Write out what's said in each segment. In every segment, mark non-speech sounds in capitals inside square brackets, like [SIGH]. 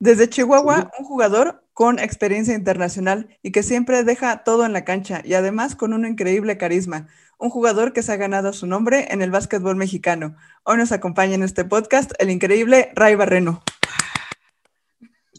Desde Chihuahua, un jugador con experiencia internacional y que siempre deja todo en la cancha y además con un increíble carisma. Un jugador que se ha ganado su nombre en el básquetbol mexicano. Hoy nos acompaña en este podcast el increíble Ray Barreno.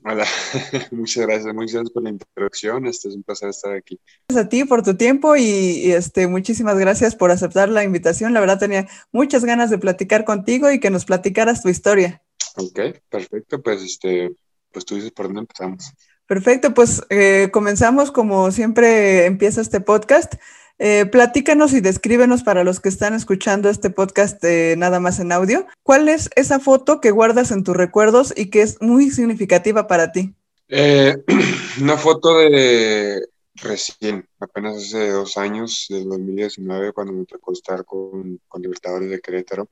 Hola, [LAUGHS] muchas gracias, muchas gracias por la introducción. Este es un placer estar aquí. Gracias a ti por tu tiempo y, este, muchísimas gracias por aceptar la invitación. La verdad tenía muchas ganas de platicar contigo y que nos platicaras tu historia. Ok, perfecto. Pues este, pues tú dices por dónde empezamos. Perfecto, pues eh, comenzamos como siempre empieza este podcast. Eh, platícanos y descríbenos para los que están escuchando este podcast nada más en audio. ¿Cuál es esa foto que guardas en tus recuerdos y que es muy significativa para ti? Eh, [CLEARS THROAT] una foto de recién, apenas hace dos años, del 2019, cuando me tocó estar con, con Libertadores de Querétaro.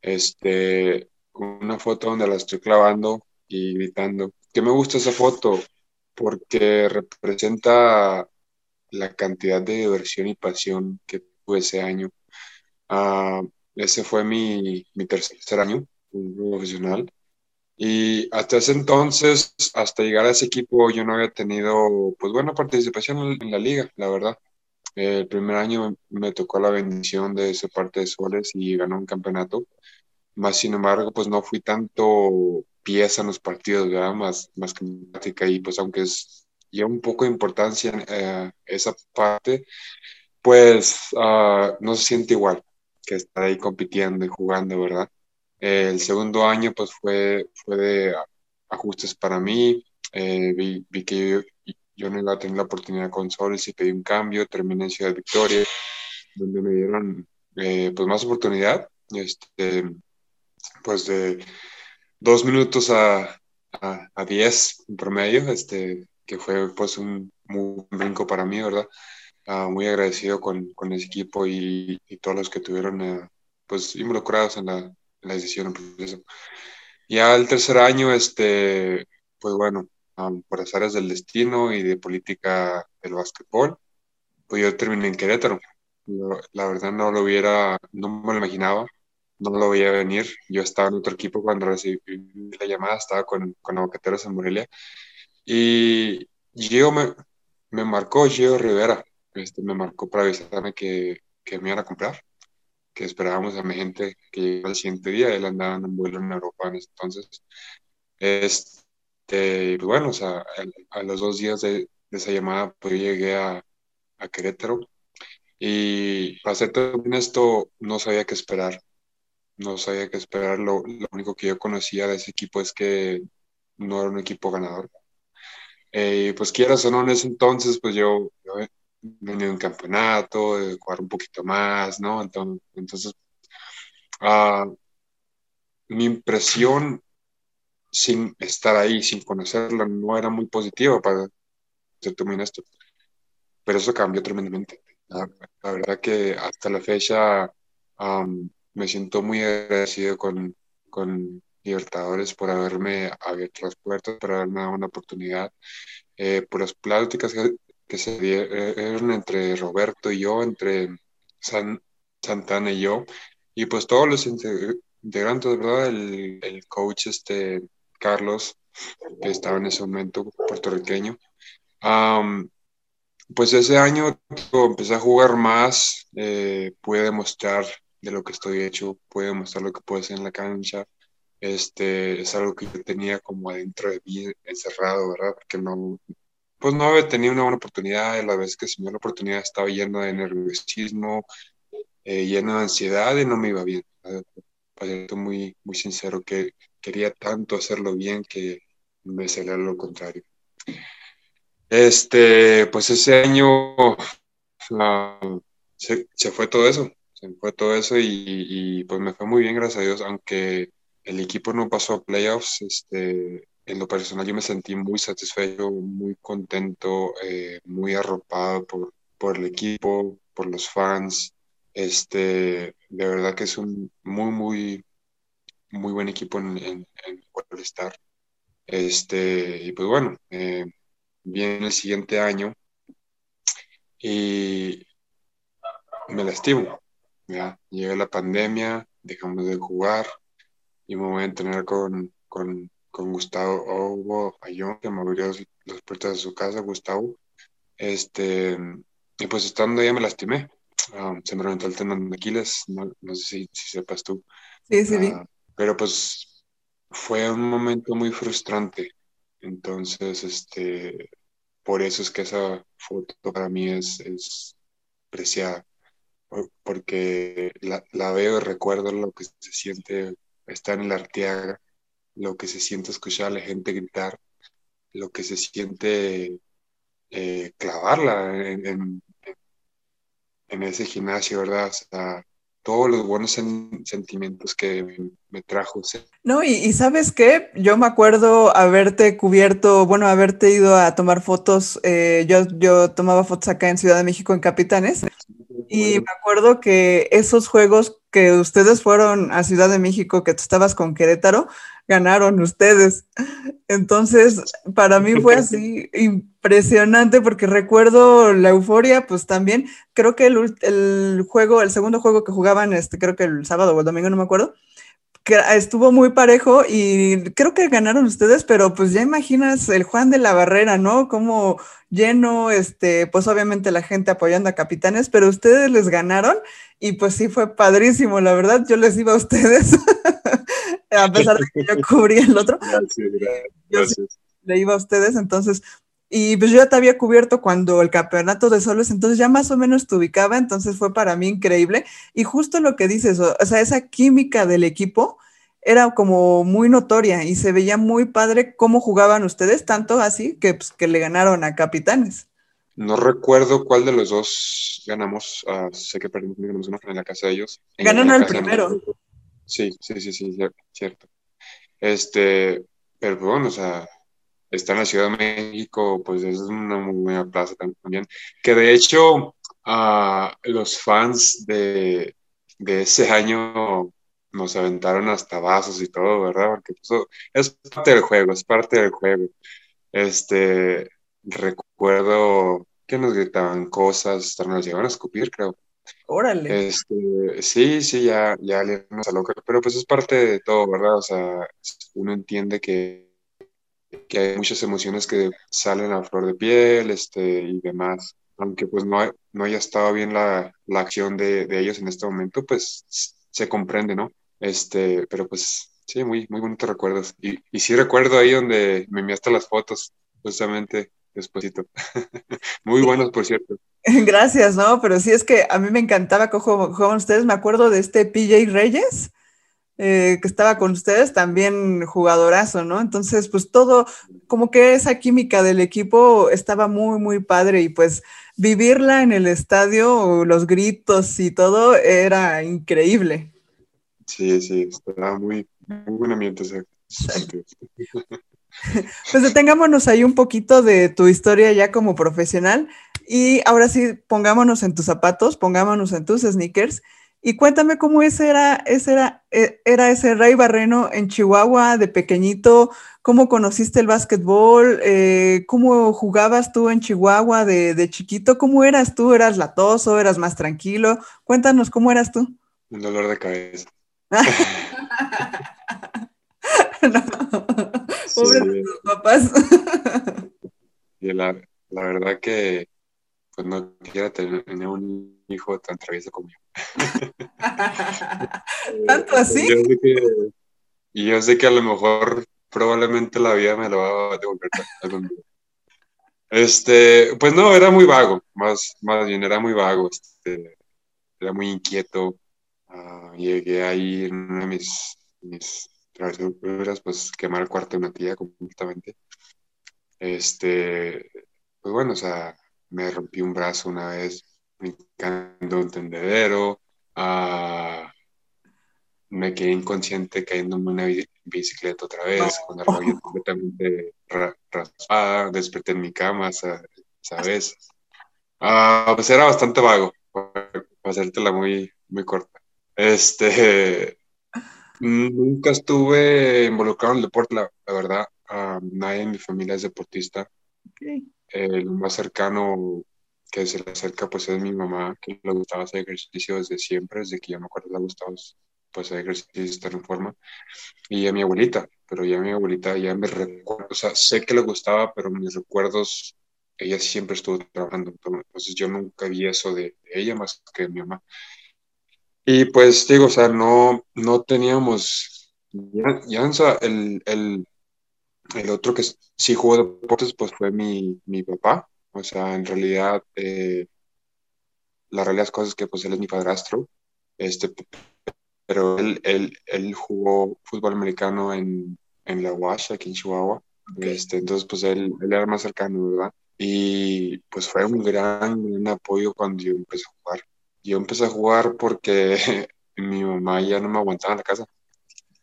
Este, una foto donde la estoy clavando y gritando. ¿Qué me gusta esa foto? Porque representa la cantidad de diversión y pasión que tuve ese año. Ah, ese fue mi, mi tercer año profesional. Y hasta ese entonces, hasta llegar a ese equipo, yo no había tenido, pues, buena participación en la liga, la verdad. El primer año me tocó la bendición de ese parte de Soles y ganó un campeonato. Más sin embargo, pues no fui tanto pieza en los partidos, ¿verdad? Más, más que práctica. Y pues aunque es ya un poco de importancia en eh, esa parte, pues uh, no se siente igual que estar ahí compitiendo y jugando, ¿verdad? el segundo año pues fue, fue de ajustes para mí, eh, vi, vi, que yo, yo, no iba a tener la oportunidad con Soles y pedí un cambio, terminé en Ciudad Victoria, donde me dieron eh, pues más oportunidad, este, pues de dos minutos a, a, diez en promedio, este, que fue pues un brinco para mí, ¿verdad? Uh, muy agradecido con, con, ese equipo y, y todos los que tuvieron uh, pues involucrados en la, en la decisión, proceso. Ya el tercer año, este, pues bueno, um, por azares del destino y de política del básquetbol, pues yo terminé en Querétaro. Yo, la verdad no lo hubiera, no me lo imaginaba no lo veía venir. Yo estaba en otro equipo cuando recibí la llamada, estaba con, con Aguacateros en Morelia. Y Gio me, me marcó, Gio Rivera, este, me marcó para avisarme que, que me iban a comprar, que esperábamos a mi gente que llegara el siguiente día. Él andaba en un vuelo en Europa en ese entonces. Este, pues bueno, o sea, a, los dos días de, esa llamada, pues llegué a, a Querétaro. Y para ser todo esto, no sabía qué esperar no sabía qué esperar. Lo, lo, único que yo conocía de ese equipo es que no era un equipo ganador. Eh, pues quieras o no, en ese entonces, pues yo, yo venía de un campeonato, de jugar un poquito más, ¿no? Entonces, uh, mi impresión sin estar ahí, sin conocerla, no era muy positiva para ser esto. Pero eso cambió tremendamente. La, verdad que hasta la fecha me siento muy agradecido con, con Libertadores por haberme abierto las puertas, por haberme dado una oportunidad, eh, por las pláticas que, que, se dieron entre Roberto y yo, entre San, Santana y yo, y pues todos los integrantes, ¿verdad? El, el coach este, Carlos, que estaba en ese momento puertorriqueño. Um, pues ese año empecé a jugar más, eh, pude demostrar de lo que estoy hecho, puede mostrar lo que puede hacer en la cancha. Este, es algo que yo tenía como adentro de mí encerrado, ¿verdad? Porque no, pues no había tenido una buena oportunidad, la vez que se me dio la oportunidad estaba lleno de nerviosismo, eh, lleno de ansiedad y no me iba bien. Para ser muy, muy sincero, que quería tanto hacerlo bien que me salió lo contrario. Este, pues ese año se, se, fue todo eso fue todo eso y, pues me fue muy bien, gracias a Dios, aunque el equipo no pasó a playoffs, este, en lo personal yo me sentí muy satisfecho, muy contento, eh, muy arropado por, por el equipo, por los fans, este, de verdad que es un muy, muy, muy buen equipo en, en, en el estar. Este, y pues bueno, eh, viene el siguiente año y me lastimo. Ya, llega la pandemia, dejamos de jugar y me voy a entrenar con, con con Gustavo Hugo Ayón, que me abrió las puertas de su casa, Gustavo. Este, y pues estando ahí me lastimé. Ah, se me reventó el tendón de Aquiles, no, no sé si, si, sepas tú. Sí, sí, uh, pero pues fue un momento muy frustrante. Entonces, este, por eso es que esa foto para mí es, es preciada, porque la, la veo y recuerdo lo que se siente estar en la Arteaga, lo que se siente escuchar a la gente gritar, lo que se siente eh, clavarla en, en, en, ese gimnasio, ¿verdad? O sea, todos los buenos sentimientos que me, trajo. No, y, y, sabes qué, yo me acuerdo haberte cubierto, bueno, haberte ido a tomar fotos, eh, yo, yo tomaba fotos acá en Ciudad de México en Capitanes, y me acuerdo que esos juegos que ustedes fueron a Ciudad de México, que tú estabas con Querétaro, ganaron ustedes. Entonces, para mí fue [LAUGHS] así impresionante porque recuerdo la euforia, pues también creo que el, el, juego, el segundo juego que jugaban, este, creo que el sábado o el domingo, no me acuerdo, estuvo muy parejo y creo que ganaron ustedes, pero pues ya imaginas el Juan de la Barrera, ¿no? Como lleno, este, pues obviamente la gente apoyando a Capitanes, pero ustedes les ganaron y pues sí fue padrísimo, la verdad, yo les iba a ustedes, [LAUGHS] a pesar de que yo cubrí el otro. [LAUGHS] Gracias, gracias. le iba a ustedes, entonces y pues yo ya te había cubierto cuando el campeonato de solos, entonces ya más o menos te ubicaba, entonces fue para mí increíble. Y justo lo que dices, o sea, esa química del equipo era como muy notoria y se veía muy padre cómo jugaban ustedes, tanto así que, pues, que le ganaron a Capitanes. No recuerdo cuál de los dos ganamos, uh, sé que perdimos una en la casa de ellos. Ganaron el primero. Sí, sí, sí, sí, cierto. Este, bueno, o sea, está en la Ciudad de México, pues es una muy buena plaza también. Que de hecho, uh, los fans de, de, ese año nos aventaron hasta vasos y todo, ¿verdad? Porque pues, es parte del juego, es parte del juego. Este, recuerdo que nos gritaban cosas, nos llegaban a escupir, creo. Órale. Este, sí, sí, ya, ya le a loca, pero pues es parte de todo, ¿verdad? O sea, uno entiende que que hay muchas emociones que salen a flor de piel este, y demás. Aunque pues no, no haya estado bien la, la acción de, de, ellos en este momento, pues se comprende, ¿no? Este, pero pues sí, muy, muy bonitos recuerdos. Y, y sí recuerdo ahí donde me enviaste las fotos, justamente despuésito. [LAUGHS] muy buenos, por cierto. [LAUGHS] Gracias, ¿no? Pero sí es que a mí me encantaba cómo jugaban ustedes. Me acuerdo de este PJ Reyes eh, que estaba con ustedes, también jugadorazo, ¿no? Entonces, pues todo, como que esa química del equipo estaba muy, muy padre y pues vivirla en el estadio, los gritos y todo, era increíble. Sí, sí, estaba muy, muy buen ambiente. [LAUGHS] Pues detengámonos ahí un poquito de tu historia ya como profesional y ahora sí, pongámonos en tus zapatos, pongámonos en tus sneakers y cuéntame cómo ese era, ese era, e, era ese Ray Barreno en Chihuahua de pequeñito, cómo conociste el básquetbol, eh, cómo jugabas tú en Chihuahua de, de, chiquito, cómo eras tú, eras latoso, eras más tranquilo, cuéntanos cómo eras tú. Un dolor de cabeza. [LAUGHS] no, pobres sí. tus papás. y la, la verdad que pues no quisiera tener un hijo tan travieso como yo. [LAUGHS] ¿Tanto así? Yo sé que, y yo sé que a lo mejor probablemente la vida me lo va a devolver algún día. Este, pues no, era muy vago, más, más bien era muy vago, este, era muy inquieto. Uh, llegué ahí en una de mis, mis travesuras, pues quemar el cuarto de una tía completamente. Este, pues bueno, o sea, me rompí un brazo una vez brincando un tendedero, uh, me quedé inconsciente cayendo en una bicicleta otra vez, con la rodilla [LAUGHS] completamente raspada, desperté en mi cama, ¿sabes? Uh, [LAUGHS] pues era bastante vago, para hacértela muy, muy corta. Este, nunca estuve involucrado en el deporte, la, la verdad. Uh, nadie en mi familia es deportista. Okay. El más cercano que se le acerca pues es mi mamá, que le gustaba hacer ejercicio desde siempre, desde que yo me acuerdo le ha gustado pues a ejercicio, estar en forma. Y a mi abuelita, pero ya mi abuelita ya me recuerdo, o sea, sé que le gustaba, pero mis recuerdos, ella siempre estuvo trabajando, entonces yo nunca vi eso de, ella más que de mi mamá. Y pues digo, o sea, no, no teníamos, ya, ya el, el, el, otro que sí jugó deportes, pues fue mi, mi papá, o sea, en realidad, eh, la realidad es cosas que pues él es mi padrastro, este, pero él, él, él jugó fútbol americano en, en la UASH, aquí en Chihuahua. Este, entonces, pues él, él, era más cercano, ¿verdad? Y pues fue un gran, gran apoyo cuando yo empecé a jugar. Yo empecé a jugar porque [LAUGHS] mi mamá ya no me aguantaba en la casa.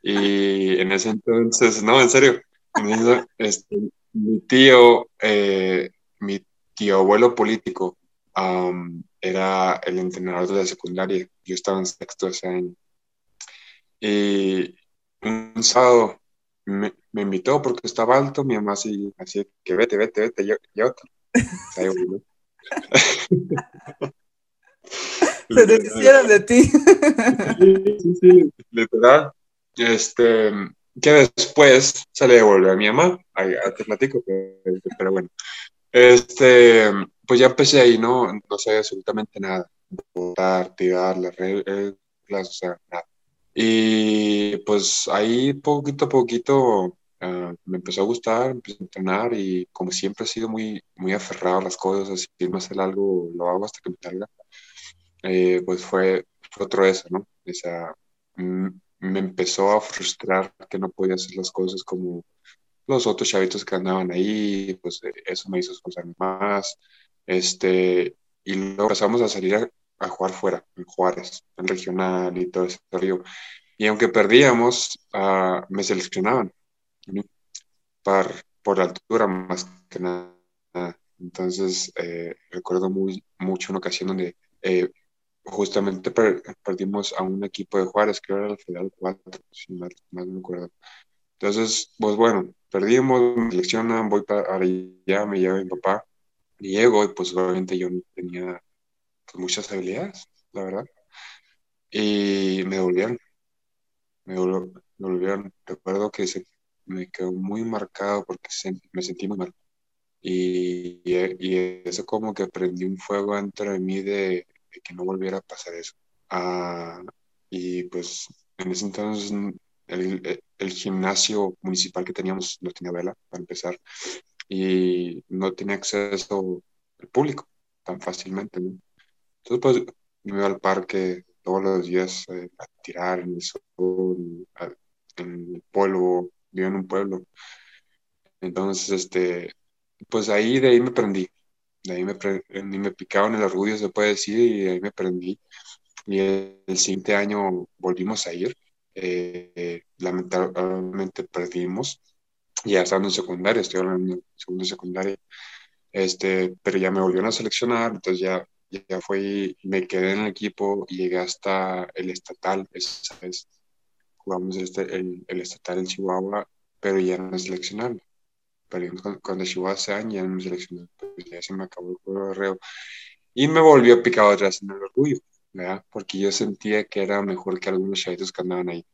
Y [LAUGHS] en ese entonces, no, en serio, este, mi tío, eh, mi tío abuelo político, era el entrenador de la secundaria. Yo estaba en sexto ese año. Y un sábado me, me, invitó porque estaba alto, mi mamá así, así que vete, vete, vete, yo, yo otro. [LAUGHS] Se deshicieron de ti. Sí, sí, sí, literal. Este, que después se le devolvió a mi mamá, ahí, te platico, pero, pero, bueno. Este, pues ya empecé ahí, ¿no? No sé absolutamente nada. Votar, tirar las reglas, o sea, nada. Y pues ahí poquito a poquito uh, me empezó a gustar, empecé a entrenar y como siempre he sido muy, muy aferrado a las cosas, así que no hacer algo, lo hago hasta que me salga, eh, pues fue, fue otro eso, ¿no? O sea, me empezó a frustrar que no podía hacer las cosas como los otros chavitos que andaban ahí, pues eh, eso me hizo esforzarme más, este, y luego empezamos a salir a, a jugar fuera, en Juárez, en regional y todo ese río. Y aunque perdíamos, uh, me seleccionaban por, por altura más que nada. Entonces, eh, recuerdo muy, mucho una ocasión donde eh, justamente perdimos a un equipo de Juárez, que era el Federal 4, si más, más me acuerdo. Entonces, pues bueno, perdimos, me seleccionan, voy para allá, me lleva mi papá, y llego y pues obviamente yo tenía pues, muchas habilidades, la verdad. Y me devolvieron, me devolvieron. Recuerdo que se, me quedó muy marcado porque me sentí muy mal. Y, y, eso como que prendí un fuego dentro de mí de, que no volviera a pasar eso. Ah, y pues en ese entonces el, el, gimnasio municipal que teníamos no tenía vela, para empezar, y no tenía acceso al público tan fácilmente. ¿no? Entonces, pues, me iba al parque todos los días eh, a tirar en el sol, en el polvo, vivo en un pueblo. Entonces, este, pues ahí, de ahí me prendí. De ahí me, me picaba en el orgullo, se puede decir, y de ahí me prendí. Y el, siguiente año volvimos a ir. Eh, lamentablemente perdimos. Ya estando en secundaria, estoy hablando de segundo secundaria. Este, pero ya me volvieron a seleccionar, entonces ya ya fue, me quedé en el equipo y llegué hasta el estatal, esa vez jugamos este, el, el, estatal en Chihuahua, pero ya no me seleccionaron. Pero cuando Chihuahua hace años ya no me seleccionaron, pues ya se me acabó el juego de reo. Y me volvió picado atrás en el orgullo, ¿verdad? Porque yo sentía que era mejor que algunos chavitos que andaban ahí.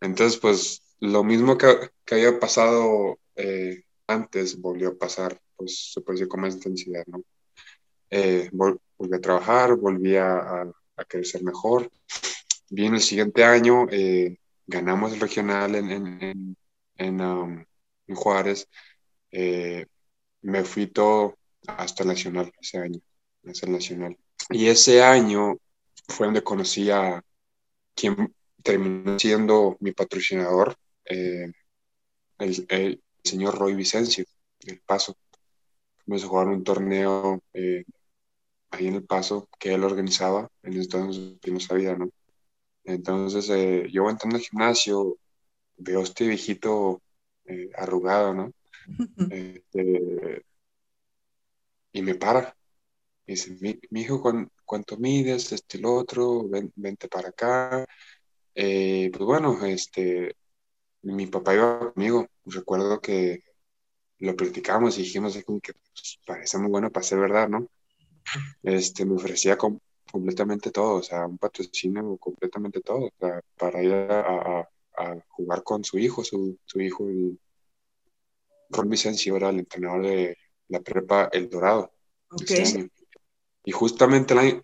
Entonces, pues lo mismo que, que había pasado eh, antes volvió a pasar, pues se puede decir con más intensidad, ¿no? Eh, volví a trabajar, volví a, a, crecer mejor. Bien, el siguiente año eh, ganamos el regional en, en, en, um, Juárez. Eh, me fui todo hasta el nacional ese año, hasta el nacional. Y ese año fue donde conocí a quien terminó siendo mi patrocinador, eh, el, el, señor Roy Vicencio, del Paso. Fuimos a jugar un torneo eh, ahí en el paso que él organizaba, en entonces yo no sabía, ¿no? Entonces eh, yo entrando al gimnasio, veo a este viejito eh, arrugado, ¿no? [LAUGHS] Este, y me para. Me dice, mi, hijo, ¿cuánto mides? Este, el otro, Ven, vente para acá. Eh, pues bueno, este, mi papá iba conmigo. Recuerdo que lo platicamos y dijimos que pues, parece muy bueno para ser verdad, ¿no? este, me ofrecía completamente todo, o sea, un patrocinio completamente todo, para ir a, jugar con su hijo, su, hijo, el Ron Vicencio era el entrenador de la prepa El Dorado. Y justamente el año,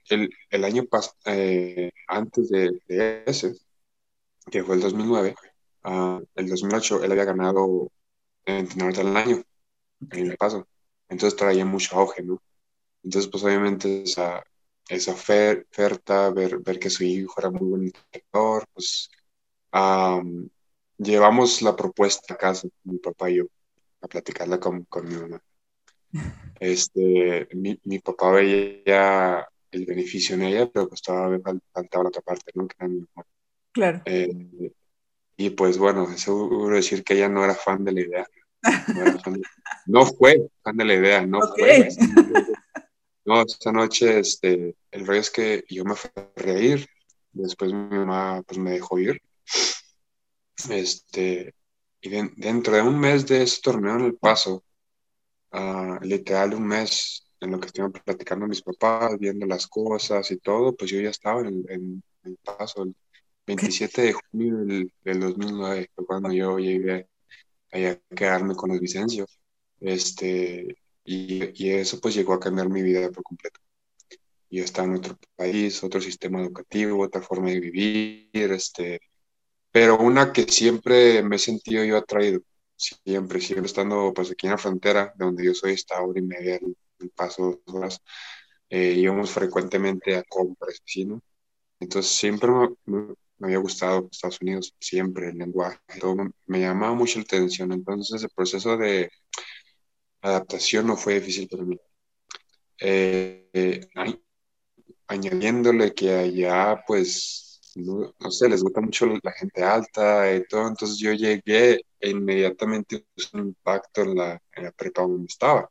el, año pasado, eh, antes de, ese, que fue el 2009, uh, el 2008, él había ganado el entrenador del año, en el paso. Entonces traía mucho auge, ¿no? Entonces, pues obviamente esa, esa oferta, ver, ver que su hijo era muy buen entrenador, pues llevamos la propuesta a casa, mi papá y yo, a platicarla con, con mi mamá. Este, mi, mi, papá veía el beneficio en ella, pero pues todavía faltaba la otra parte, ¿no? Que era mi mamá. Claro. Eh, y pues bueno, seguro decir que ella no era fan de la idea. No, fue fan de la idea, no fue. No, esa noche, este, el rollo es que yo me fui a reír, después mi mamá pues me dejó ir. Este, y dentro de un mes de ese torneo en El Paso, uh, literal un mes en lo que estuvieron platicando mis papás, viendo las cosas y todo, pues yo ya estaba en, en, El Paso. El 27 de junio del, 2009 fue cuando yo llegué a quedarme con los Vicencio. Este, y, eso pues llegó a cambiar mi vida por completo. Yo estaba en otro país, otro sistema educativo, otra forma de vivir, este, pero una que siempre me he sentido yo atraído, siempre, siempre estando pues aquí en la frontera, de donde yo soy, está hora y media el, paso dos horas, eh, íbamos frecuentemente a compras, ¿sí, no? Entonces siempre me, había gustado Estados Unidos, siempre el lenguaje, todo me, me llamaba mucho la atención, entonces el proceso de adaptación no fue difícil para mí. Eh, añadiéndole que allá, pues, no, sé, les gusta mucho la gente alta y todo, entonces yo llegué e inmediatamente puse un impacto en la, en la prepa donde estaba.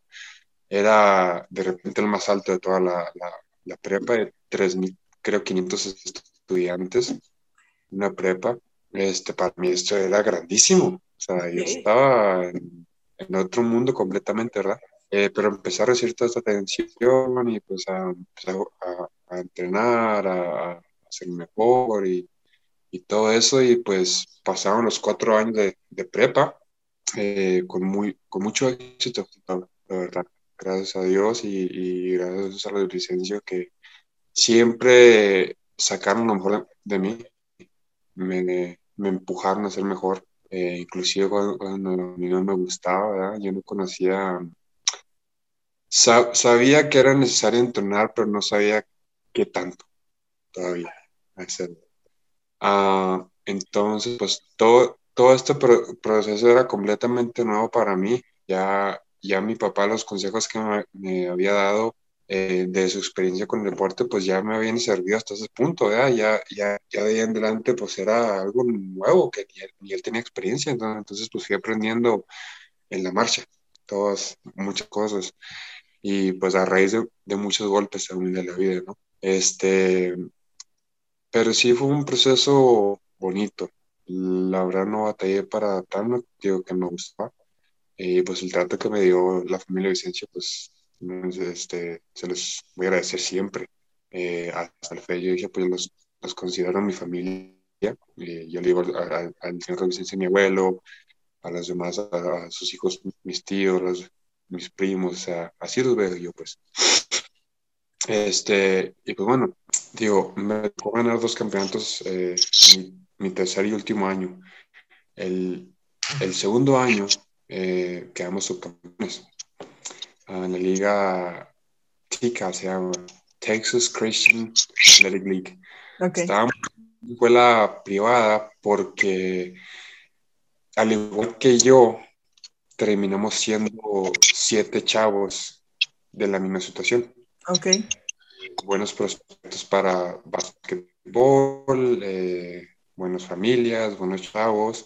Era de repente el más alto de toda la, la, prepa, de 3.000, creo, 500 estudiantes, una prepa. Este, para mí esto era grandísimo. O sea, yo estaba en, en otro mundo completamente, ¿verdad? Eh, pero empecé a recibir toda esta atención y pues a, a, entrenar, a, a, ser mejor y, y, todo eso y pues pasaron los cuatro años de, de prepa eh, con, muy, con mucho éxito, la verdad, gracias a Dios y, y gracias a la licencia que siempre sacaron lo mejor de mí, me, me empujaron a ser mejor eh, inclusive cuando, a mí no me gustaba, yo no conocía, sabía que era necesario entrenar, pero no sabía qué tanto todavía ah, entonces, pues todo, todo este proceso era completamente nuevo para mí. Ya, ya mi papá, los consejos que me, me había dado, eh, de su experiencia con el deporte, pues ya me habían servido hasta ese punto, Ya, ya, ya de ahí en adelante, pues era algo nuevo, que ni él, tenía experiencia, entonces pues fui aprendiendo en la marcha, todas, muchas cosas, y pues a raíz de, muchos golpes también de la vida, ¿no? Este, pero sí fue un proceso bonito, la verdad no batallé para adaptarme, digo que me gustaba, y pues el trato que me dio la familia Vicencio, pues este, se los voy a agradecer siempre. Eh, hasta el fe yo dije, pues los, los considero mi familia. Eh, yo le digo al señor Vicente, mi abuelo, a los demás, a, sus hijos, mis tíos, mis primos, o sea, así los veo yo, pues. Este, y pues bueno, digo, me tocó ganar dos campeonatos eh, mi, mi, tercer y último año. El, el segundo año eh, quedamos subcampeones en la liga TICA, se llama Texas Christian Athletic League. Okay. Estábamos en una escuela privada porque, al igual que yo, terminamos siendo siete chavos de la misma situación. Ok. Buenos prospectos para basquetbol, eh, buenas familias, buenos chavos,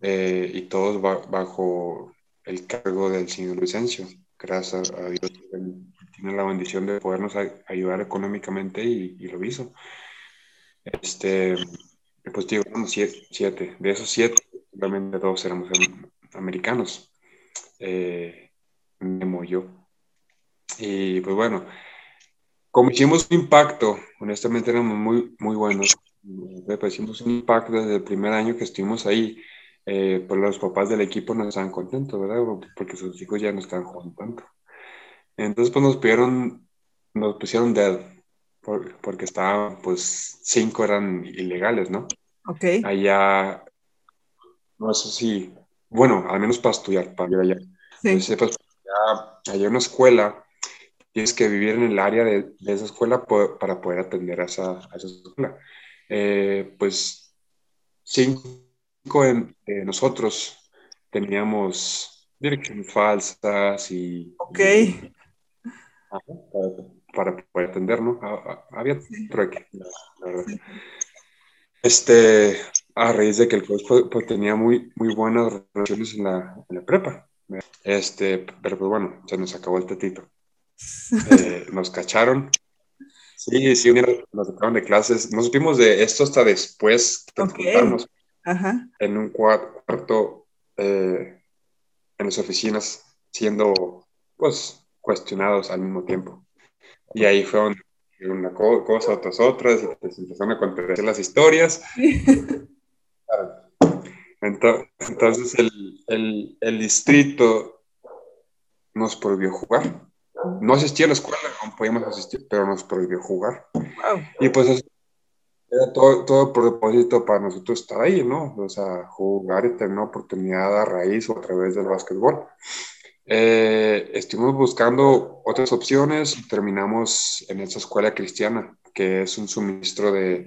eh, y todos bajo el cargo del señor Vicencio gracias a Dios, tiene la bendición de podernos ayudar económicamente y, lo hizo. Este, pues digo, siete, De esos siete, realmente dos éramos americanos. Eh, Memo yo. Y pues bueno, como hicimos un impacto, honestamente éramos muy, muy buenos. Pues hicimos un impacto desde el primer año que estuvimos ahí. Eh, pues los papás del equipo no estaban contentos, ¿verdad? Porque sus hijos ya no estaban jugando tanto. Entonces, pues nos pidieron, nos pusieron dead, porque estaban, pues, cinco eran ilegales, ¿no? Ok. Allá, no sé si, bueno, al menos para estudiar, para ir allá. Sí. Entonces, pues, allá, hay una escuela, tienes que vivir en el área de, de esa escuela para poder atender a esa, a esa escuela. Eh, pues, cinco de nosotros teníamos direcciones falsas y... Ok. para, poder atender, ¿no? Había trueque, la verdad. Este, a raíz de que el coach pues, pues, tenía muy, muy buenas relaciones en la, en la, prepa. Este, pero pues bueno, se nos acabó el tetito. Eh, nos cacharon. Sí, sí, nos sacaron de clases. Nos supimos de esto hasta después que okay. nos en un cuarto eh, en las oficinas, siendo pues cuestionados al mismo tiempo. Y ahí fue una cosa tras otras, y pues empezaron a contar las historias. [LAUGHS] Entonces el, el, el, distrito nos prohibió jugar. No asistía a la escuela, no podíamos asistir, pero nos prohibió jugar. Y pues era todo, todo propósito para nosotros estar ahí, ¿no? O sea, jugar y tener una oportunidad a raíz o a través del básquetbol. Eh, estuvimos buscando otras opciones y terminamos en esa escuela cristiana, que es un suministro de,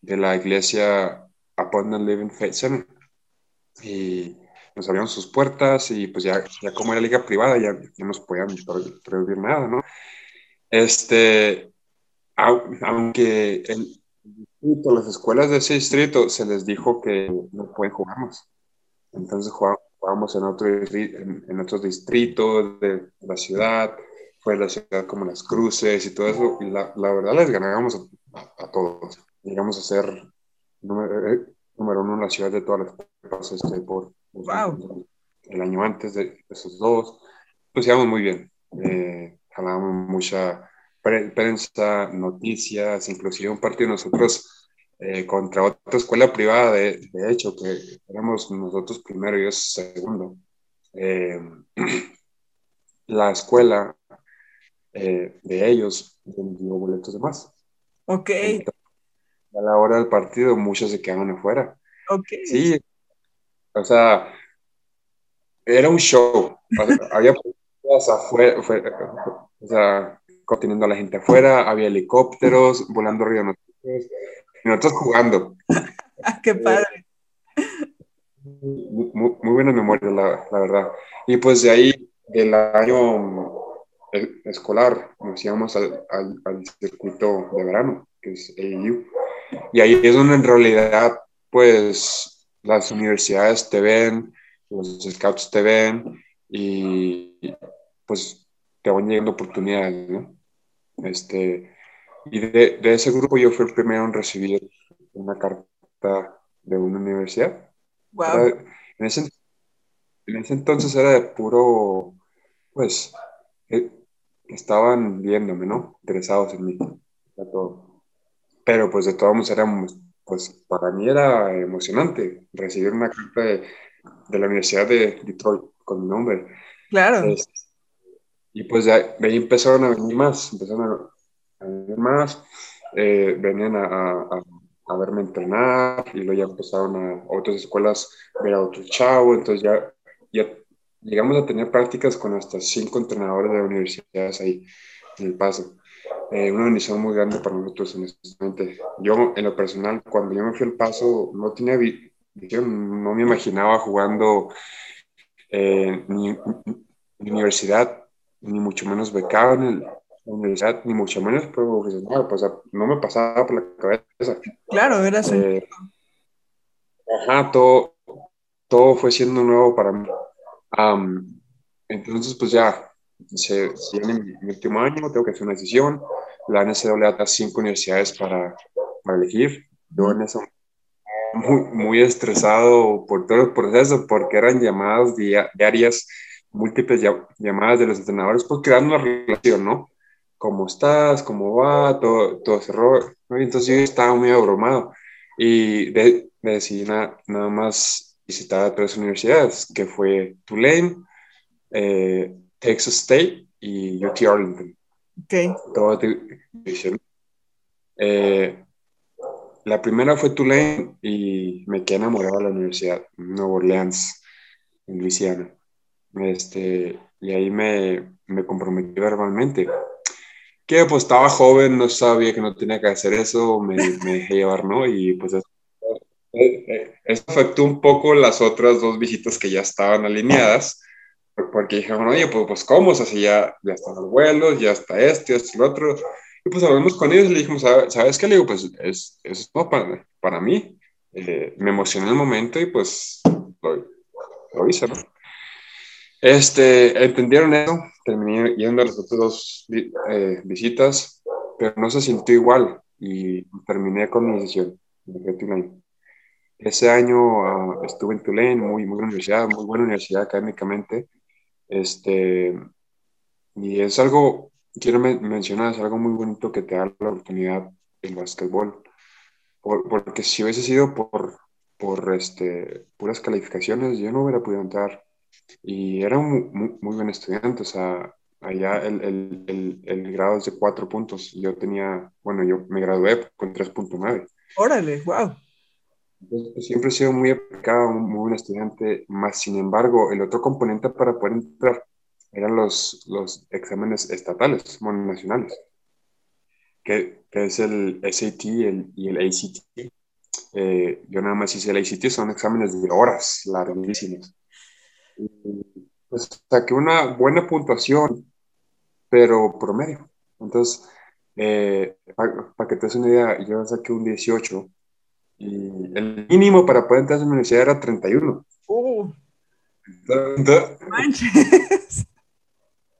de la iglesia Abundant Living Faith Center. Y nos abrieron sus puertas y pues ya, ya como era liga privada ya, no nos podían prohibir nada, ¿no? Este, aunque el, a las escuelas de ese distrito se les dijo que no pueden jugar más. Entonces jugábamos en, otro, en, otros distritos de la ciudad, fue la ciudad como Las Cruces y todo eso, y la, la verdad les ganábamos a, todos. Llegamos a ser número, eh, número, uno en la ciudad de todas las cosas este, por wow. el año antes de esos dos. Pues íbamos muy bien. Eh, ganábamos mucha prensa, noticias, inclusive un partido de nosotros eh, contra otra escuela privada, de, de, hecho, que éramos nosotros primero y ellos segundo. Eh, [CLEARS THROAT] la escuela eh, de ellos vendió boletos de más. Ok. a la hora del partido, muchos se quedaron afuera. Ok. Sí, o sea, era un show. había afuera, o sea, [LAUGHS] teniendo a la gente afuera, había helicópteros volando de nosotros, y nosotros jugando. [LAUGHS] ¡Qué padre! Muy, buena memoria, la, la, verdad. Y pues de ahí, del año escolar, nos íbamos al, al, circuito de verano, que es AU. Y ahí es donde en realidad, pues, las universidades te ven, los scouts te ven, y pues te van llegando oportunidades, ¿no? Este, y de, de, ese grupo yo fui el primero en recibir una carta de una universidad. en, ese, en, ese, entonces era de puro, pues, eh, estaban viéndome, ¿no? Interesados en mí. Pero pues de todos modos era, pues para mí era emocionante recibir una carta de, de la Universidad de Detroit con mi nombre. Claro. Y pues de ahí empezaron a venir más, empezaron a, venir más, eh, venían a, a, a, verme entrenar y luego ya empezaron a otras escuelas ver a otros chavos, entonces ya, ya llegamos a tener prácticas con hasta cinco entrenadores de universidades ahí en El Paso. Eh, una bendición muy grande para nosotros, honestamente. Yo, en lo personal, cuando yo me fui al Paso, no tenía visión, no me imaginaba jugando eh, ni, ni universidad ni mucho menos becado en la universidad, ni mucho menos profesional, pues no me pasaba por la cabeza. Claro, era así. Eh, ajá, todo, todo fue siendo nuevo para mí. entonces, pues ya, se, en mi, último año, tengo que hacer una decisión. La NCAA da cinco universidades para, para elegir. Yo en eso muy, muy estresado por todo el proceso, porque eran llamadas diarias múltiples llamadas de los entrenadores, pues creando una relación, ¿no? ¿cómo estás? ¿Cómo va? Todo, todo ese rollo. Entonces yo estaba muy abrumado y decidí nada más visitar tres universidades, que fue Tulane, eh, Texas State y UT Arlington. Okay. Todo eh, la primera fue Tulane y me quedé enamorado de la universidad, Nueva Orleans, en Luisiana. Este, y ahí me, me comprometí verbalmente. Que pues estaba joven, no sabía que no tenía que hacer eso, me, me dejé llevar, ¿no? Y pues eso, eh, eso afectó un poco las otras dos visitas que ya estaban alineadas, porque dijeron, oye, pues, pues ¿cómo? O sea, si ya, ya están los vuelos, ya está este, este, el otro. Y pues hablamos con ellos y le dijimos, ¿sabes qué? Le digo, pues es, es para, para mí. Eh, me emocionó el momento y pues lo, lo hice, ¿no? Este, entendieron eso, terminé yendo a las otras dos eh, visitas, pero no se sintió igual y terminé con mi decisión. Ese año ah, estuve en Tulane, muy, muy buena universidad, muy buena universidad académicamente. Este, y es algo, quiero mencionar, es algo muy bonito que te da la oportunidad el básquetbol. porque si hubiese sido por, por este, puras calificaciones, yo no hubiera podido entrar. Y era un muy, muy buen estudiante, o sea, allá el, el, el, grado es de cuatro puntos. Yo tenía, bueno, yo me gradué con 3.9. Órale, wow. Pues, siempre he sido muy aplicado, muy buen estudiante, más sin embargo, el otro componente para poder entrar eran los, los exámenes estatales, nacionales, que, que, es el SAT el, y el ACT. Eh, yo nada más hice el ACT, son exámenes de horas larguísimos. pues saqué una buena puntuación, pero promedio. Entonces, eh, para que te des una idea, yo saqué un 18 y el mínimo para poder entrar a la universidad era 31. Uh.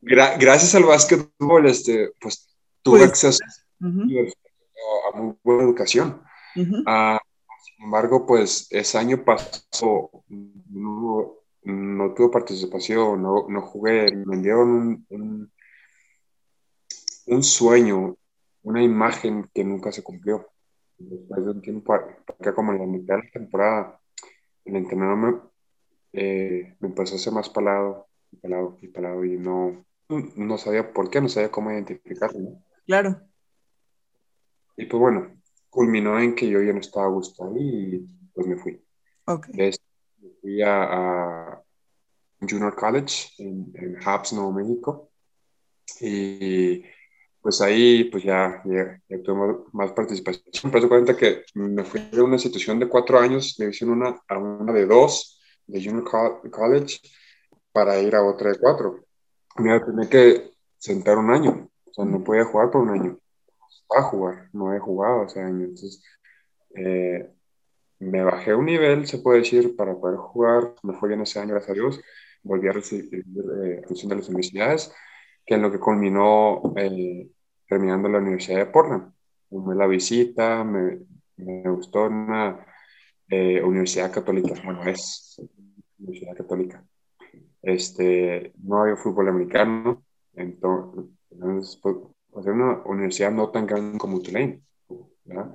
gracias al básquetbol, este, pues tuve pues, acceso a muy buena educación. Ah, sin embargo, pues ese año pasó, no, no tuve participación, no, no jugué, me dieron un, un, sueño, una imagen que nunca se cumplió después de un tiempo, acá como en la mitad de la temporada, el entrenador me, eh, me empezó a hacer más palado, palado y palado y no, no sabía por qué, no sabía cómo identificarlo. Claro. Y pues bueno, culminó en que yo ya no estaba gustando y pues me fui. Ok. fui a, Junior College en, en Habs, Nuevo México. Y pues ahí pues ya, ya, tuve más participación. Me cuenta que me fui de una situación de cuatro años, me hicieron una, a una de dos de Junior College para ir a otra de cuatro. Me tenía que sentar un año, o sea, no podía jugar por un año. A jugar, no he jugado hace años. Entonces, eh, me bajé un nivel, se puede decir, para poder jugar. Me fue bien ese año, gracias a Dios. Volví a recibir eh, de las universidades que es lo que culminó eh, terminando la Universidad de Portland. Fue la visita, me, me gustó una eh, universidad católica, bueno, es universidad católica. Este, no había fútbol americano, entonces, pues, pues una universidad no tan grande como Tulane, ¿verdad?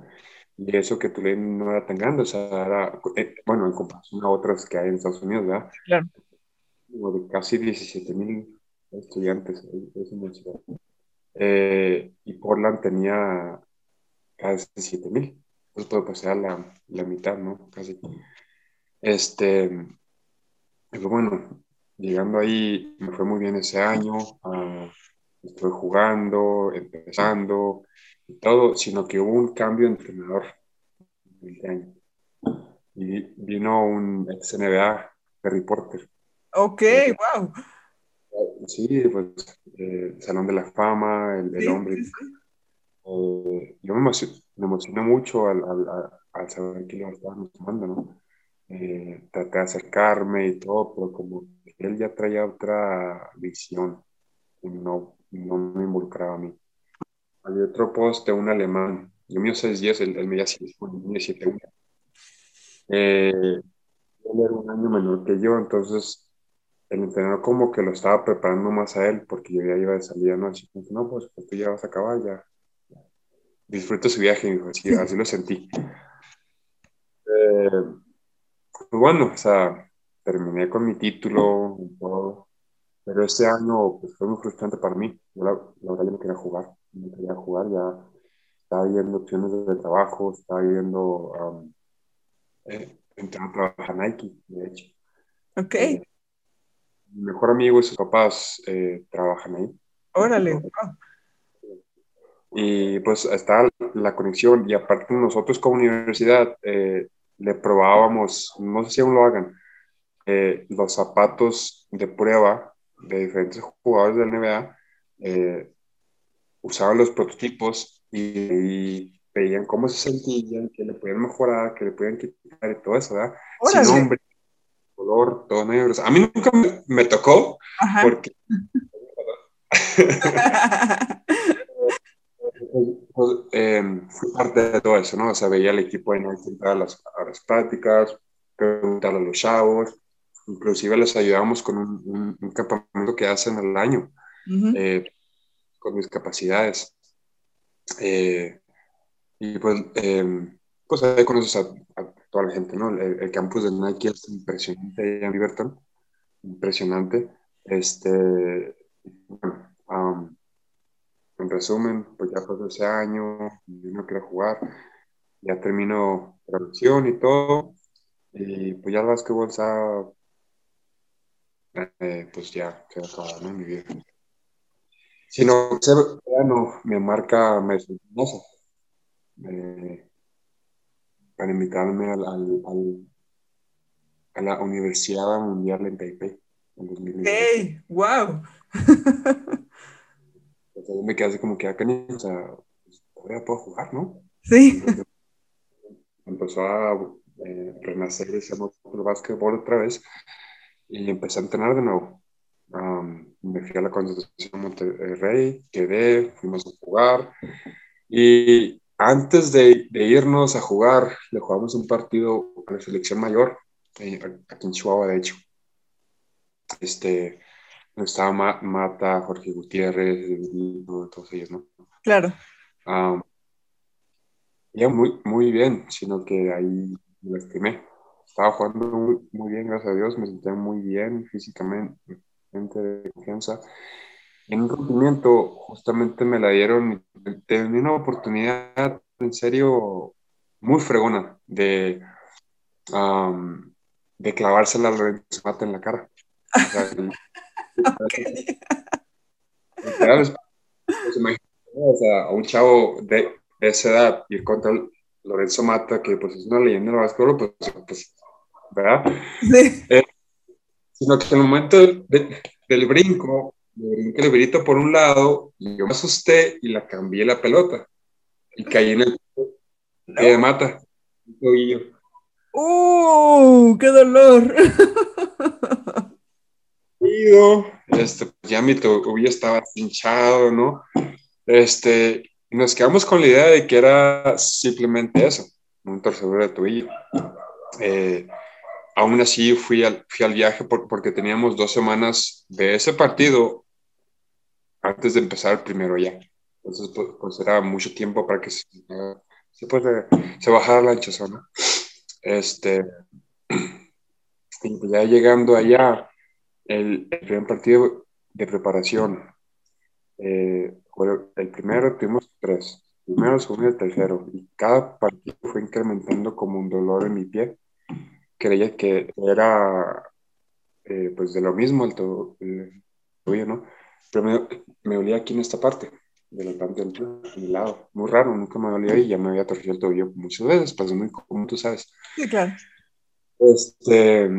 Y eso que Tulane no era tan grande, o sea, era, eh, bueno, en comparación a otras que hay en Estados Unidos, ¿verdad? Claro. Como de casi 17 mil estudiantes eh, y Portland tenía casi 7 mil. Pues puede pasar la, la mitad, ¿no? Casi. Este, pues bueno, llegando ahí me fue muy bien ese año. Uh, estuve jugando, empezando y todo, sino que hubo un cambio de entrenador año. Y vino un ex NBA, Perry Porter. Ok, wow. Sí, pues eh, Salón de la Fama, el, hombre. Eh, yo me emocioné, me emocioné mucho al, al, al, saber que lo estábamos tomando, ¿no? Eh, traté de acercarme y todo, pero como él ya traía otra visión, no, no me involucraba a mí. Había otro poste, un alemán, yo mío 6'10, él, él me decía 7'1. Eh, él era un año menor que yo, entonces el entrenador como que lo estaba preparando más a él porque yo ya iba de salida, ¿no? Así como, no, pues, pues tú ya vas a acabar, ya. Disfruta su viaje, así, así lo sentí. Eh, pues bueno, o sea, terminé con mi título y todo, pero este año pues, fue muy frustrante para mí. Yo la, verdad yo no quería jugar, no quería jugar, ya estaba viendo opciones de trabajo, estaba viendo, um, eh, a trabajar Nike, de hecho. Ok. Eh, mi mejor amigo y sus papás eh, trabajan ahí. Órale. Y pues está la conexión y aparte nosotros como universidad eh, le probábamos, no sé si aún lo hagan, eh, los zapatos de prueba de diferentes jugadores de la NBA, usaban los prototipos y, veían cómo se sentían, que le podían mejorar, que le podían quitar y todo eso, ¿verdad? Sin nombre, color, todo negro. A mí nunca me, tocó porque... [LAUGHS] pues, eh, fui parte de todo eso, ¿no? O sea, veía al equipo en a las, a las prácticas, preguntar a los chavos, inclusive les ayudamos con un, un, campamento que hacen al año, eh, con mis capacidades. Eh, y pues, pues ahí conoces a, a toda la gente, ¿no? El, campus de Nike es impresionante en Liberton, impresionante. Este, bueno, en resumen, pues ya pasó ese año, yo no quiero jugar, ya terminó traducción y todo, y pues ya el básquetbol está, eh, pues ya se acabado, ¿no? Mi vida. Si no, no me marca, me me, para invitarme al, al, a la Universidad Mundial en Taipei en 2020. ¡Hey! ¡Wow! Entonces me quedé así como que acá, ah, o sea, pues, todavía puedo jugar, ¿no? Sí. empezó a eh, renacer ese amor por el básquetbol otra vez y empecé a entrenar de nuevo. me fui a la Constitución de Monterrey, quedé, fuimos a jugar y antes de, irnos a jugar, le jugamos un partido a la selección mayor, aquí en Chihuahua, de hecho. Este, estaba Mata, Jorge Gutiérrez, todos ellos, ¿no? Claro. ya muy, muy bien, sino que ahí me lastimé. Estaba jugando muy, muy bien, gracias a Dios, me sentía muy bien físicamente, de confianza en un rompimiento justamente me la dieron, tenía una oportunidad en serio muy fregona de, de clavársela a Lorenzo Mata en la cara. [LAUGHS] [LAUGHS] O sea, a un chavo de, esa edad ir contra Lorenzo Mata, que pues es una leyenda del básquetbol, pues, pues, ¿verdad? Sí. Eh, sino que en el momento del brinco, brinqué el por un lado, y yo me asusté y la cambié la pelota. Y caí en el no. que mata. ¡Uh! ¡Qué dolor! Este, pues ya mi tobillo estaba hinchado, ¿no? Este, y nos quedamos con la idea de que era simplemente eso, un torcedor de tobillo. Eh, aún así fui al, fui al viaje porque teníamos dos semanas de ese partido antes de empezar el primero ya. Entonces, pues, pues era mucho tiempo para que se, se, pues, se bajara la zona. Este, y pues ya llegando allá, el, primer partido de preparación, eh, el primero tuvimos tres, primero, segundo y tercero, y cada partido fue incrementando como un dolor en mi pie. Creía que era eh, pues de lo mismo el, el, ¿no? Pero me, me olía aquí en esta parte, de la parte del mi lado. Muy raro, nunca me dolía ahí, ya me había torcido el tobillo muchas veces, pasó muy como tú sabes. Sí, claro. Este,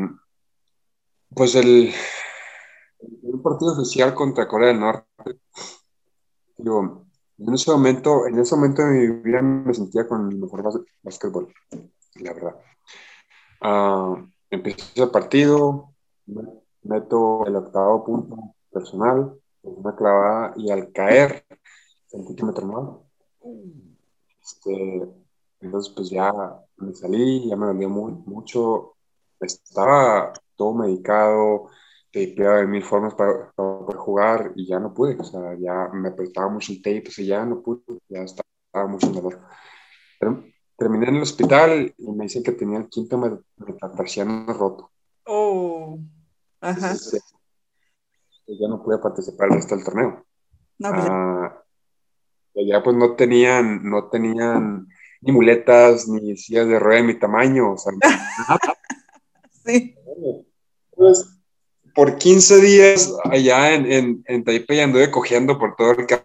pues el, el partido oficial contra Corea del Norte, digo, en ese momento, en ese momento de mi vida me sentía con el mejor básquetbol, la verdad. Uh, empecé el partido, meto el octavo punto personal, una clavada y al caer sentí que me tronaba. Este, entonces pues ya me salí, ya me dolía muy, mucho, estaba todo medicado, tapeaba de mil formas para, poder jugar y ya no pude, o sea, ya me apretaba mucho el tape, y ya no pude, ya estaba mucho dolor. Pero terminé en el hospital y me dicen que tenía el quinto metatarsiano roto. Oh, ajá. Ya no pude participar el torneo. No, pues ah, ya. pues no tenían, no tenían ni muletas, ni sillas de rueda de mi tamaño, o sea, [LAUGHS] Sí. Pues, por 15 días allá en, en, en Taipei anduve cojeando por todo el campo,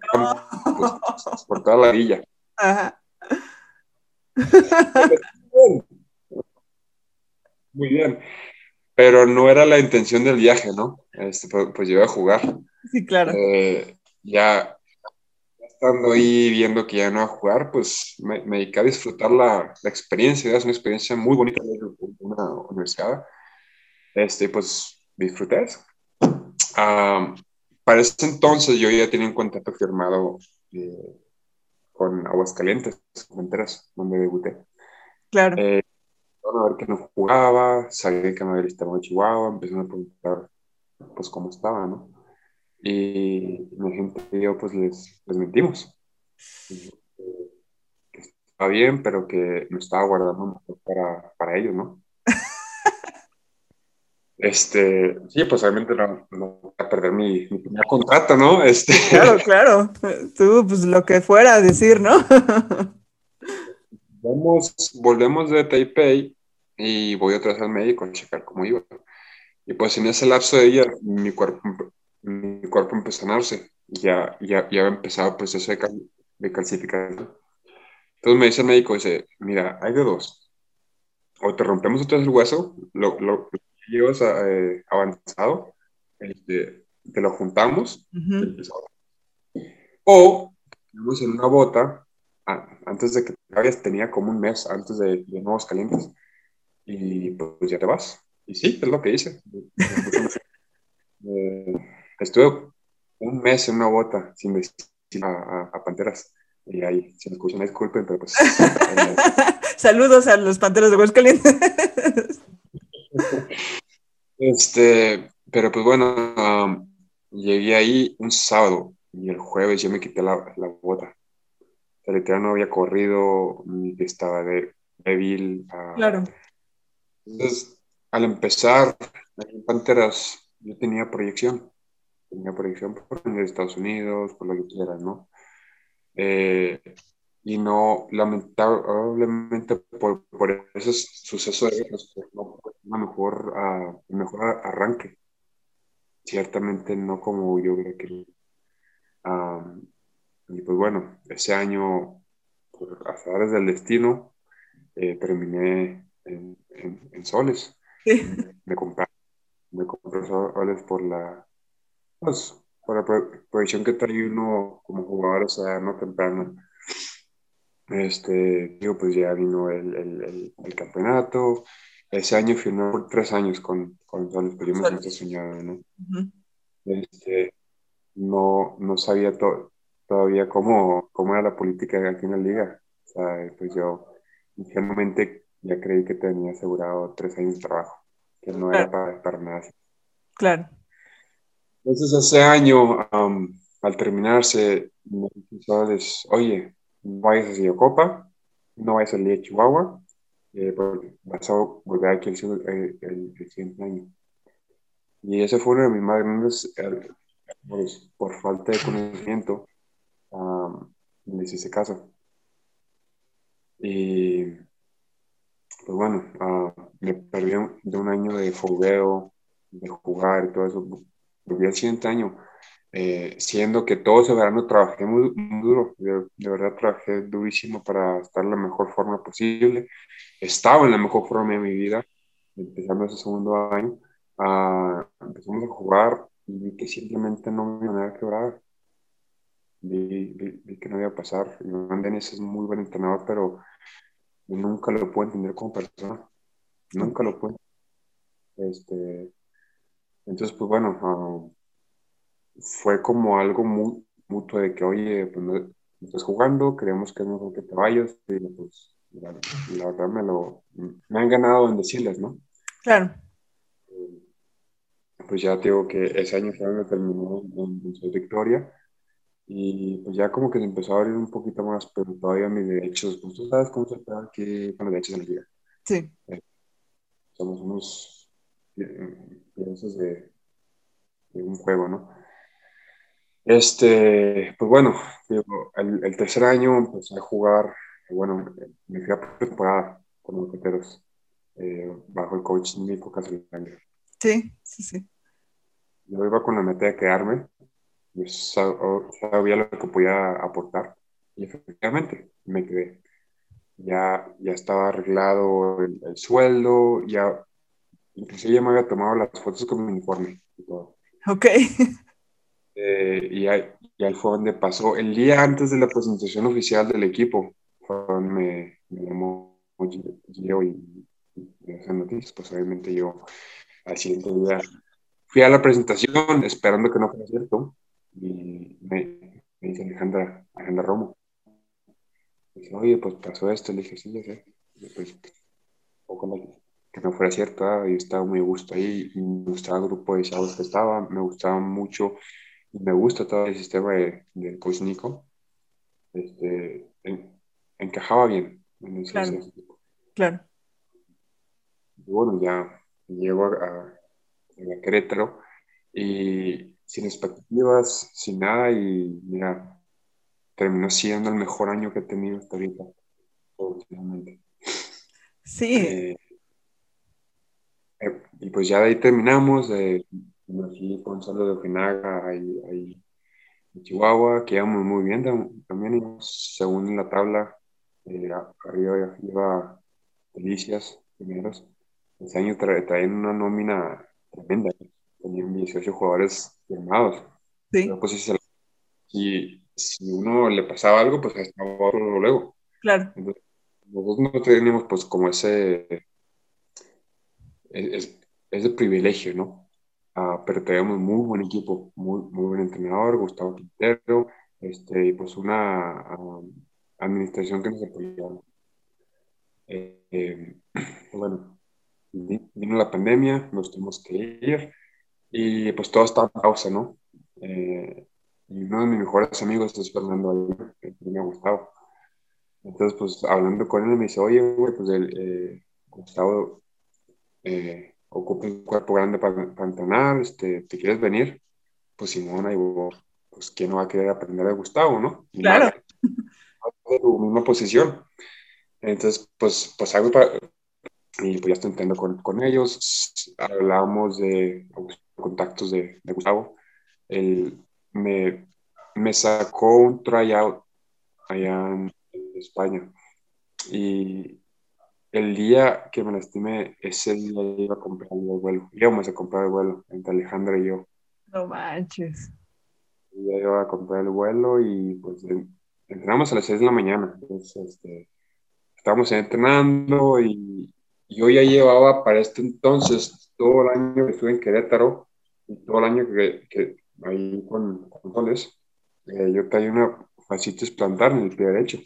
pues, [LAUGHS] por toda la villa. Ajá. Muy bien. Pero no era la intención del viaje, ¿no? Este, pues, pues llegué a jugar. Sí, claro. Eh, ya estando ahí viendo que ya no iba a jugar, pues me, me dediqué a disfrutar la, la, experiencia. Es una experiencia muy bonita de una universidad. Este, pues disfruté eso. para ese entonces yo ya tenía un contrato firmado eh, con Aguascalientes, Fronteras, donde debuté. Claro. Eh, a ver que no jugaba, sabía que me había listado en Chihuahua, empecé a preguntar pues cómo estaba, ¿no? Y mi gente y yo pues les, les mentimos. Que estaba bien, pero que me estaba guardando para, para ellos, ¿no? [LAUGHS] Este, sí, pues obviamente no, no voy a perder mi, mi, primer contrato, ¿no? Este... Claro, claro. Tú, pues lo que fuera a decir, ¿no? [LAUGHS] Vamos, volvemos de Taipei y voy otra vez al médico a checar cómo iba. Y pues en ese lapso de día, mi cuerpo, mi cuerpo empezó a sanarse. Ya, ya, ya había empezado el proceso de, cal, de calcificación. Entonces me dice el médico, dice, mira, hay de dos. O te rompemos otra vez el hueso, lo, lo, llevas eh, avanzado, este, te lo juntamos, Uh -huh. o tenemos en una bota, antes de que tenía como un mes antes de, de Nuevos Calientes, y pues ya te vas. Y sí, es lo que hice. [LAUGHS] eh, estuve un mes en una bota sin decir a, a, a Panteras. Y ahí, si me escuchan, disculpen, pero pues. eh, [LAUGHS] Saludos a los Panteras de Aguascalientes. [LAUGHS] este, pero pues bueno, um, llegué ahí un sábado y el jueves yo me quité la, la bota. Literal no había corrido, estaba de, débil. Uh, claro. Entonces, al empezar en Panteras, yo tenía proyección. Tenía proyección por Estados Unidos, por lo que quieras, ¿no? Eh, y no, lamentablemente, por, por esos sucesos, no una mejor, uh, un mejor arranque. Ciertamente no como yo querido. Um, y pues bueno, ese año, por azares del destino, eh, terminé en, en, en soles. Sí. [LAUGHS] Me compré, me compré soles por la, pues, por la proyección que trae uno como jugador, o sea, no temprano. Este, digo, pues ya vino el, el, el, el campeonato. Ese año firmé por tres años con, con Soles, pero yo me soñado, ¿no? Uh -huh. este, no, no sabía to todavía cómo, cómo era la política aquí en la liga. O sea, pues yo ingenuamente ya creí que tenía asegurado tres años de trabajo, que no claro. era para, para nada. Claro. Entonces, ese año, um, al terminarse, me dijo, oye, no vayas a Copa, no vayas a Liga Chihuahua, eh, porque vas a volver aquí el, el, el, el, siguiente año. Y ese fue uno de mis más grandes errores por falta de conocimiento. Um, les hice caso. Y pues bueno, uh, me perdí de un año de fogueo, de jugar y todo eso. Volví al siguiente año, eh, siendo que todo ese verano trabajé muy, muy duro. De, de, verdad trabajé durísimo para estar en la mejor forma posible. Estaba en la mejor forma de mi vida, empezando ese segundo año. Uh, empezamos a jugar y vi que simplemente no me iba a quebrar. Vi, vi, vi, que no iba a pasar. Iván Denis es muy buen entrenador, pero nunca lo puedo entender como persona. Nunca lo puedo. Este, entonces, pues bueno, uh, fue como algo muy mutuo de que, oye, pues no, estás jugando, creemos que es mejor que te vayas. Y pues la, la, verdad me lo me han ganado en decirles, ¿no? Claro. pues ya digo que ese año fue me terminó en, en Victoria y pues ya como que se empezó a abrir un poquito más, pero todavía mis derechos, pues tú sabes cómo se está aquí con los derechos en la liga. Sí. Eh, somos unos piensos de, de, un juego, ¿no? Este, pues bueno, el, el, tercer año empecé a jugar, bueno, me fui a temporada con los coteros, eh, bajo el coach Nico Castellanos. Sí, sí, sí. Yo iba con la meta de quedarme, yo sabía lo que podía aportar y efectivamente me quedé. Ya, ya estaba arreglado el, sueldo, ya inclusive ya me había tomado las fotos con mi uniforme y todo. Ok. [LAUGHS] Eh, y, ahí, y, ahí, fue donde pasó, el día antes de la presentación oficial del equipo, me, me llamó Gio y, y, esas noticias, pues obviamente yo al siguiente día fui a la presentación esperando que no fuera cierto y me, me dice Alejandra, Alejandra Romo. Dice, oye, pues pasó esto. Le dije, sí, ya sé. Pues, que no fuera cierto, ¿eh? y estaba muy a gusto ahí. Y me gustaba el grupo de chavos que estaba, me gustaba mucho y me gusta todo el sistema de, del coach Nico. Este, encajaba bien en ese claro. claro. Y bueno, ya llego a, a, a Querétaro y sin expectativas, sin nada y mira, terminó siendo el mejor año que he tenido hasta ahorita, Sí. Eh, eh, y pues ya de ahí terminamos, eh, aquí Gonzalo de Ojinaga, ahí, ahí en Chihuahua, quedamos muy bien también, según la tabla, eh, arriba iba Delicias primeros. Ese año tra traen una nómina tremenda, tenían 18 jugadores firmados. Sí. Pero, pues, si, si, si, uno le pasaba algo, pues estaba otro luego. Claro. Entonces, nosotros no teníamos pues como ese, ese, ese privilegio, ¿no? Uh, pero teníamos muy buen equipo, muy, muy buen entrenador, Gustavo Quintero, este, y pues una um, administración que nos apoyaba. Eh, eh, [CLEARS THROAT] bueno, vino la pandemia, nos tuvimos que ir, y pues todo estaba en pausa, ¿no? Eh, y uno de mis mejores amigos es Fernando que me ha gustado. Entonces, pues hablando con él, me dice, oye, güey, pues el, eh, Gustavo eh, ocupa un cuerpo grande para, para, entrenar, este, ¿te quieres venir? Pues Simona, y pues ¿quién no va a querer aprender de Gustavo, no? Y claro. de tu misma posición. Entonces, pues, pues algo para, y pues ya estoy entrando con, con ellos. Hablábamos de contactos de, de Gustavo. Él me, me, sacó un tryout allá en España. Y el día que me lastimé, ese día iba a comprar el vuelo. Íbamos a comprar el vuelo entre Alejandra y yo. No manches. Ya iba a comprar el vuelo y pues entrenamos a las 6 de la mañana. Entonces, este, estábamos entrenando y yo ya llevaba para este entonces todo el año que estuve en Querétaro todo el año que, que ahí con, con eh, yo traía una fascitis plantar en el pie derecho.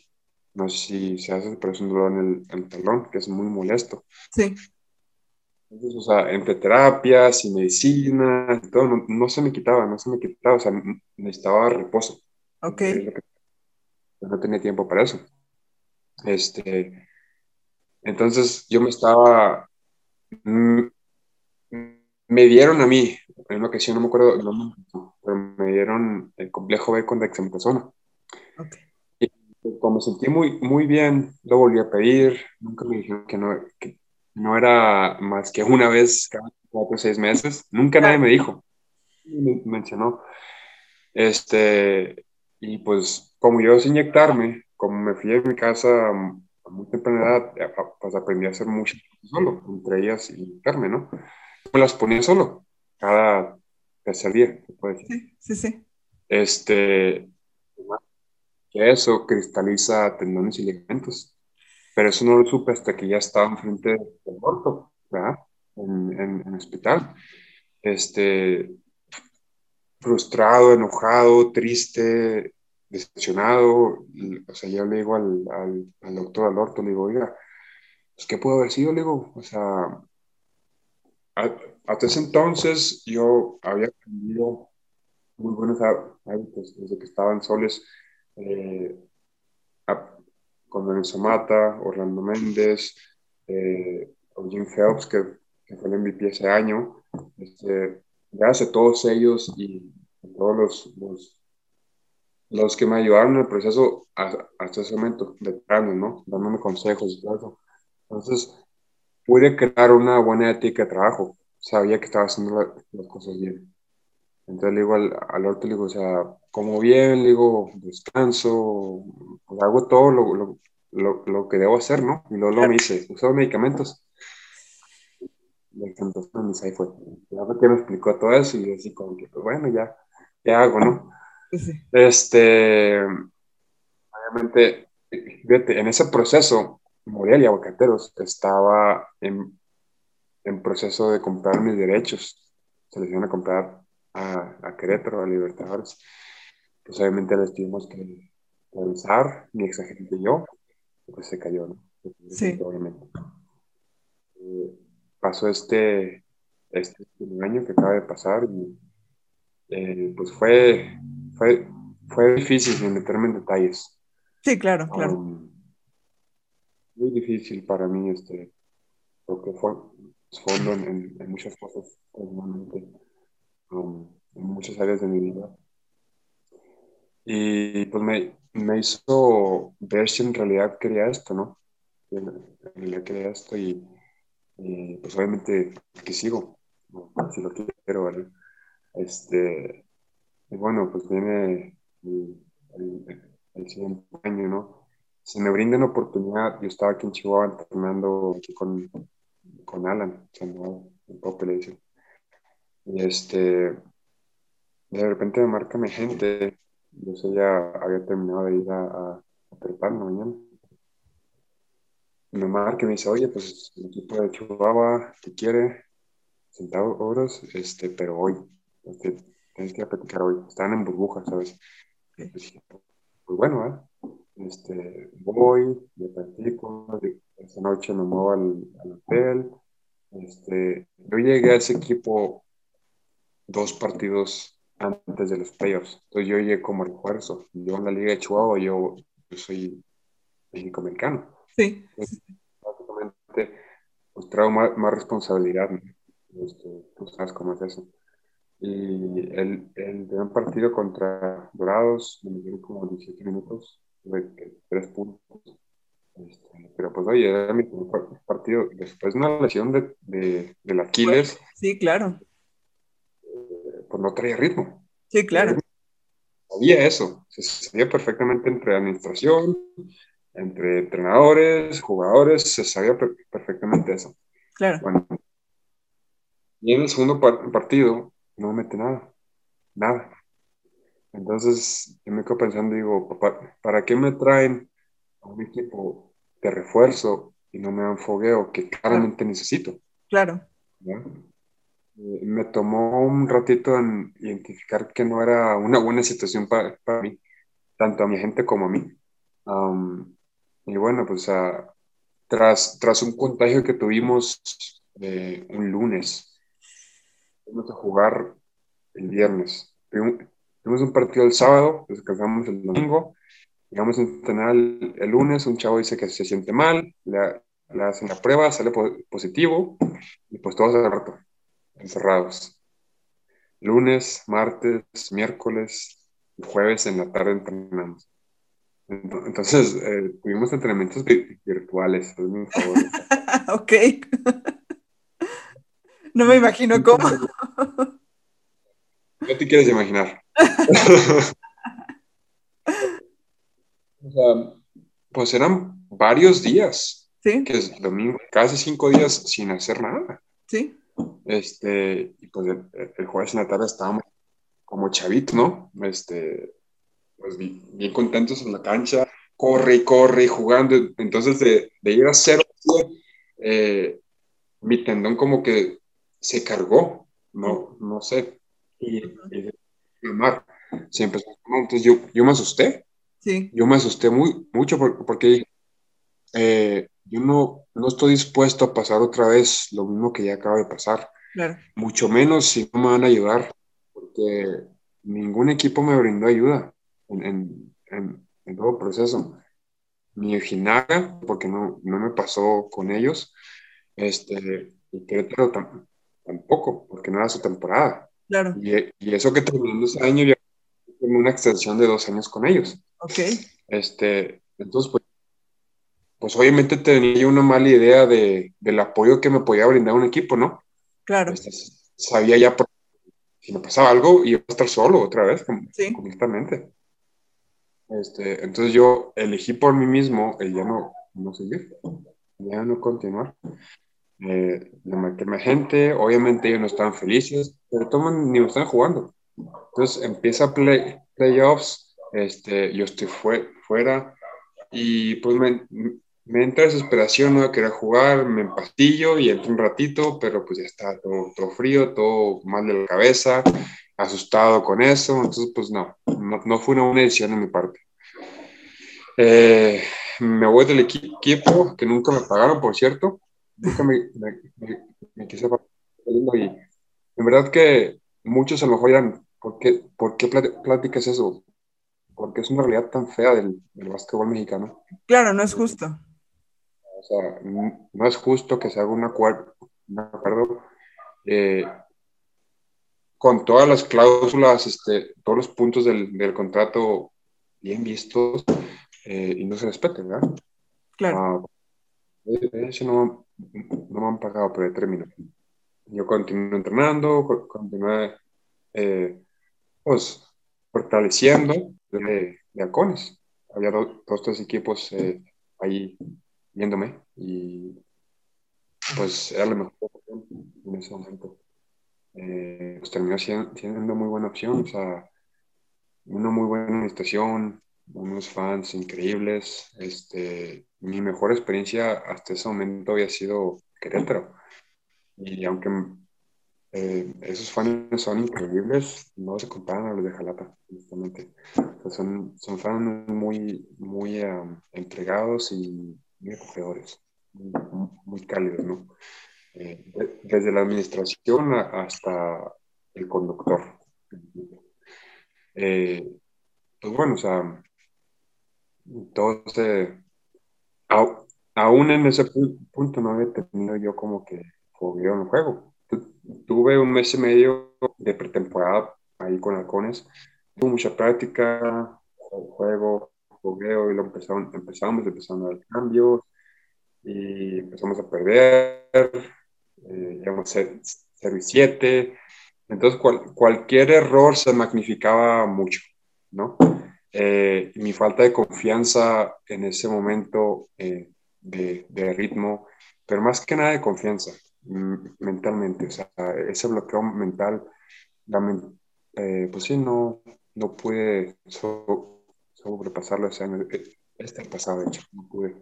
No sé si se hace, pero es un dolor en el, en el talón, que es muy molesto. Sí. Entonces, o sea, entre terapias y medicina, y todo, no, no, se me quitaba, no se me quitaba, o sea, necesitaba reposo. Ok. Yo no tenía tiempo para eso. Este, entonces yo me estaba, me dieron a mí, en una ocasión no me acuerdo, pero me dieron el complejo B con dexametasona. Okay. Y como me sentí muy, muy bien, lo volví a pedir, nunca me dijeron que no, que no era más que una vez cada cuatro o seis meses, nunca nadie me dijo, me mencionó. Este, y pues como yo sé inyectarme, como me fui a mi casa a muy temprana edad, pues aprendí a hacer muchas cosas solo, entre ellas inyectarme, ¿no? Me las ponía solo, cada tercer día, se puede decir. Sí, sí, sí. Este, que eso cristaliza tendones y ligamentos. Pero eso no lo supe hasta que ya estaba enfrente del orto, ¿verdad? En, en, en, el hospital. Este, frustrado, enojado, triste, decepcionado. O sea, yo le digo al, al, al doctor Alorto, le digo, oiga, pues, ¿qué puedo haber sido? Le digo, o sea, hasta ese entonces yo había aprendido muy buenos hábitos desde que estaba en Soles, eh, con Daniel Somata, Orlando Méndez, eh, Jim Phelps, que, que, fue el MVP ese año. Este, gracias a todos ellos y a todos los, los, que me ayudaron en el proceso hasta, ese momento, de ¿no? Dándome consejos y todo eso. Entonces, pude crear una buena ética de trabajo. Sabía que estaba haciendo las cosas bien. Entonces le digo al, al orto, le digo, o sea, como bien, le digo, descanso, pues, hago todo lo, lo, lo, lo, que debo hacer, ¿no? Y luego, lo me dice, uso medicamentos. Entonces, ahí fue. Ya que me explicó todo eso y así como que, pues bueno, ya, ¿qué hago, no? Sí. Este, obviamente, fíjate, en ese proceso, Morelia y Aguacateros estaba en, en proceso de comprar mis derechos. Se les iban a comprar a, a Querétaro, a Libertadores. Pues obviamente les tuvimos que revisar, mi ex agente y yo, pues se cayó, ¿no? Sí. Obviamente. Eh, pasó este, este año que acaba de pasar y eh, pues fue, fue, fue difícil sin meterme en detalles. Sí, claro, claro. Um, muy difícil para mí, este, porque fue fondo en, en, muchas cosas, um, en muchas áreas de mi vida. Y pues me, me hizo ver si en realidad quería esto, ¿no? En realidad quería esto y, pues obviamente que sigo, si lo quiero, ¿vale? Este, y bueno, pues viene el, el, siguiente año, ¿no? Si me brindan oportunidad, yo estaba aquí en Chihuahua entrenando aquí con, con Alan, en Pop le dice. Y este, de repente me marca mi gente yo sé, ya había terminado de ir a, a, a mañana. Me marca y me dice, oye, pues el equipo de Chihuahua te quiere, sentado horas, este, pero hoy, este, tienes que ir a platicar hoy. Están en burbuja, ¿sabes? Pues, pues, bueno, ¿eh? Este, voy, me platico, esta noche me muevo al, al hotel. Este, yo llegué a ese equipo dos partidos antes de los playoffs. Entonces yo llegué como refuerzo. Yo en la Liga de Chihuahua, yo, yo soy México-americano. Sí. básicamente, pues traigo más, más responsabilidad. Este, tú sabes cómo es eso. Y el, el un partido contra Dorados, me dieron como 17 minutos, 3 puntos. Este, pero pues oye, era mi partido después de una lesión de, de, del Aquiles. Sí, claro pues no traía ritmo. Sí, claro. Sabía eso, se sabía perfectamente entre administración, entre entrenadores, jugadores, se sabía perfectamente eso. Claro. Bueno, y en el segundo partido no mete nada, nada. Entonces yo me quedo pensando, digo, ¿para, qué me traen a un equipo de refuerzo y no me dan fogueo que claramente necesito? Claro. Eh, me tomó un ratito en identificar que no era una buena situación para, mí, tanto a mi gente como a mí. y bueno, pues tras, tras un contagio que tuvimos eh, un lunes, fuimos a jugar el viernes. Tuvimos un partido el sábado, descansamos el domingo, llegamos a entrenar el, el, lunes, un chavo dice que se siente mal, le, le hacen la prueba, sale positivo, y pues todos al rato encerrados. Lunes, martes, miércoles, jueves en la tarde entrenamos. Entonces, eh, tuvimos entrenamientos virtuales, es mi [LAUGHS] ok. no me imagino cómo. [LAUGHS] No te quieres imaginar. [LAUGHS] o sea, pues eran varios días. Sí. Que es domingo, casi cinco días sin hacer nada. Sí. Este, y pues el, jueves en la tarde estábamos como chavitos, ¿no? Este, pues bien, contentos en la cancha, corre y corre y jugando. Entonces, de, de ir a cero, eh, mi tendón como que se cargó, no, no sé. Y, y se empezó a Entonces, yo, yo me asusté. Sí. Yo me asusté muy, mucho porque, eh, yo no, no estoy dispuesto a pasar otra vez lo mismo que ya acaba de pasar. Mucho menos si no me van a ayudar, porque ningún equipo me brindó ayuda en, todo el proceso. Ni el Ginaga, porque no, no me pasó con ellos, este, y Querétaro tampoco, porque no era su temporada. Claro. Y, y eso que terminando ese año ya una extensión de dos años con ellos. Ok. Este, entonces, pues, pues obviamente tenía una mala idea de, del apoyo que me podía brindar un equipo, ¿no? Claro. Este, sabía ya si me pasaba algo iba a estar solo otra vez, sí. completamente. Este, entonces yo elegí por mí mismo el ya no, no seguir, ya no continuar. Eh, le marqué a gente, obviamente ellos no estaban felices, pero toman, ni me están jugando. Entonces empieza play, playoffs, este, yo estoy fuera y pues me, me entra desesperación, no querer jugar, me empastillo y entro un ratito, pero pues ya está todo, todo, frío, todo mal de la cabeza, asustado con eso, entonces pues no, no, fue una buena decisión de mi parte. Eh, me voy del equipo, que nunca me pagaron, por cierto, nunca me, me, quise pagar, y en verdad que muchos a lo mejor dirán, ¿por qué, por qué platicas eso? Porque es una realidad tan fea del, del básquetbol mexicano. Claro, no es justo. O sea, no es justo que se haga un acuerdo, eh, con todas las cláusulas, este, todos los puntos del, del contrato bien vistos eh, y no se respeten, ¿verdad? Claro. Ah, de hecho, no, no, me han pagado, pero término. Yo continué entrenando, continué eh, pues, fortaleciendo de, de halcones. Había dos, dos tres equipos ahí viéndome y pues era la mejor opción en ese momento. Eh, pues terminó siendo, siendo, muy buena opción, o sea, una muy buena estación, unos fans increíbles. Este, mi mejor experiencia hasta ese momento había sido Querétaro. Y aunque eh, esos fans son increíbles, no se comparan a los de Jalapa, honestamente. son, son fans muy, muy entregados y muy acogedores, muy, cálidos, ¿no? Eh, desde la administración hasta el conductor. Eh, pues bueno, o sea, entonces, aún en ese punto no había tenido yo como que fogueo en el juego. Tuve un mes y medio de pretemporada ahí con halcones, tuve mucha práctica, juego, fogueo y lo empezamos, empezamos, empezamos a dar cambios y empezamos a perder, eh, íbamos a 0 y 7, entonces cualquier error se magnificaba mucho, ¿no? Eh, mi falta de confianza en ese momento eh, de, de, ritmo, pero más que nada de confianza mentalmente, o sea, ese bloqueo mental, eh, pues sí, no, no pude sobrepasarlo ese año, este pasado, de hecho, no pude.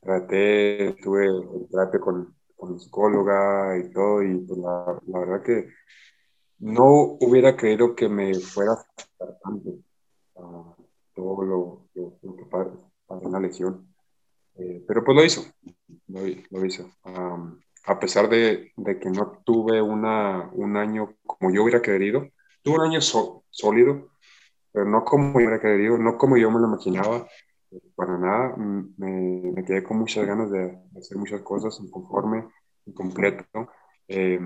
traté, tuve traté con, con psicóloga y todo, y pues la, la verdad que no hubiera creído que me fuera a afectar tanto uh, todo lo, que pasa para una lesión. Eh, pero pues lo hizo, lo, lo hizo. Um, a pesar de, de, que no tuve una, un año como yo hubiera querido, tuve un año sólido, pero no como yo hubiera querido, no como yo me lo imaginaba, para nada. Me, me quedé con muchas ganas de, hacer muchas cosas, inconforme, incompleto. Eh,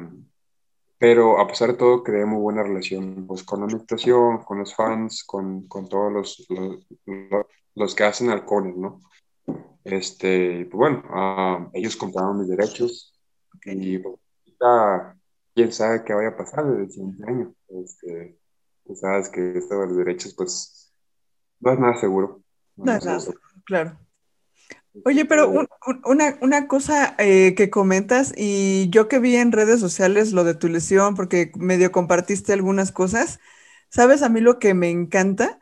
pero a pesar de todo creé muy buena relación pues, con la administración, con los fans, con, con todos los, los, los, que hacen halcones, ¿no? Este, pues bueno, uh, ellos compraron mis derechos y pues, quién sabe qué vaya a pasar desde el siguiente año. Este, tú sabes que esto de los derechos, pues, no es nada seguro. No, es nada seguro, claro. Oye, pero una, una, cosa eh, que comentas, y yo que vi en redes sociales lo de tu lesión, porque medio compartiste algunas cosas, ¿sabes a mí lo que me encanta?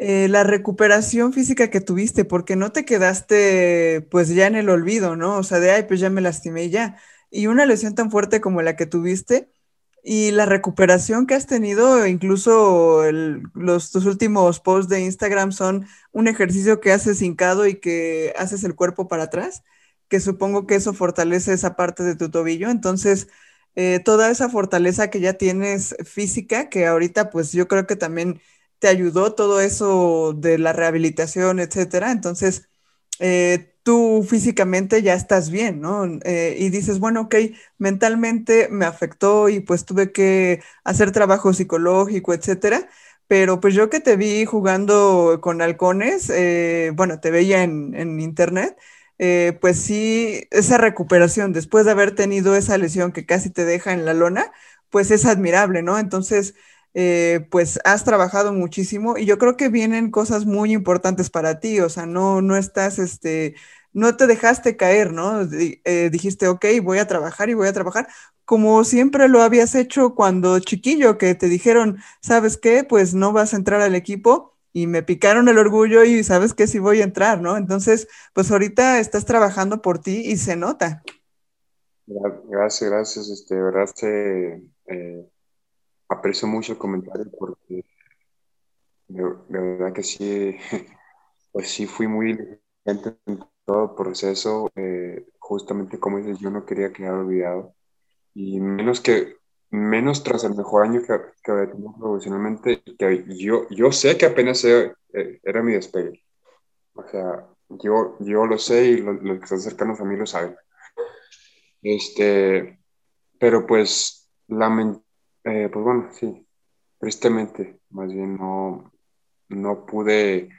Eh, la recuperación física que tuviste, porque no te quedaste pues ya en el olvido, ¿no? O sea, de, ay, pues ya me lastimé y ya. Y una lesión tan fuerte como la que tuviste, y la recuperación que has tenido, incluso los, tus últimos posts de Instagram son un ejercicio que haces hincado y que haces el cuerpo para atrás. que supongo que eso fortalece esa parte de tu tobillo. Entonces, eh, toda esa fortaleza que ya tienes física, que ahorita pues yo creo que también te ayudó todo eso de la rehabilitación, etcétera. Entonces, eh, tú físicamente ya estás bien, ¿no? Eh, y dices, bueno, ok, mentalmente me afectó y pues tuve que hacer trabajo psicológico, etcétera. Pero pues yo que te vi jugando con halcones, bueno, te veía en, internet, eh, pues sí, esa recuperación después de haber tenido esa lesión que casi te deja en la lona, pues es admirable, ¿no? Entonces, eh, pues has trabajado muchísimo y yo creo que vienen cosas muy importantes para ti, o sea, no, no estás, este, no te dejaste caer, ¿no? Eh, dijiste, ok, voy a trabajar y voy a trabajar, como siempre lo habías hecho cuando chiquillo, que te dijeron, ¿sabes qué? Pues no vas a entrar al equipo y me picaron el orgullo y sabes que sí voy a entrar, ¿no? Entonces, pues ahorita estás trabajando por ti y se nota. Gracias, gracias. Este, verdad, eh, aprecio mucho el comentario porque de, verdad que sí, [LAUGHS] pues sí fui muy diligente en todo el proceso. Eh, justamente como dices, yo no quería quedar olvidado. Y menos que menos tras el mejor año que, que había tenido profesionalmente, que yo, yo sé que apenas era, eh, era mi despegue. O sea, yo, yo lo sé y los que están cercanos a mí lo saben. Este, pero pues, lament, eh, pues bueno, sí, tristemente, más bien no, no pude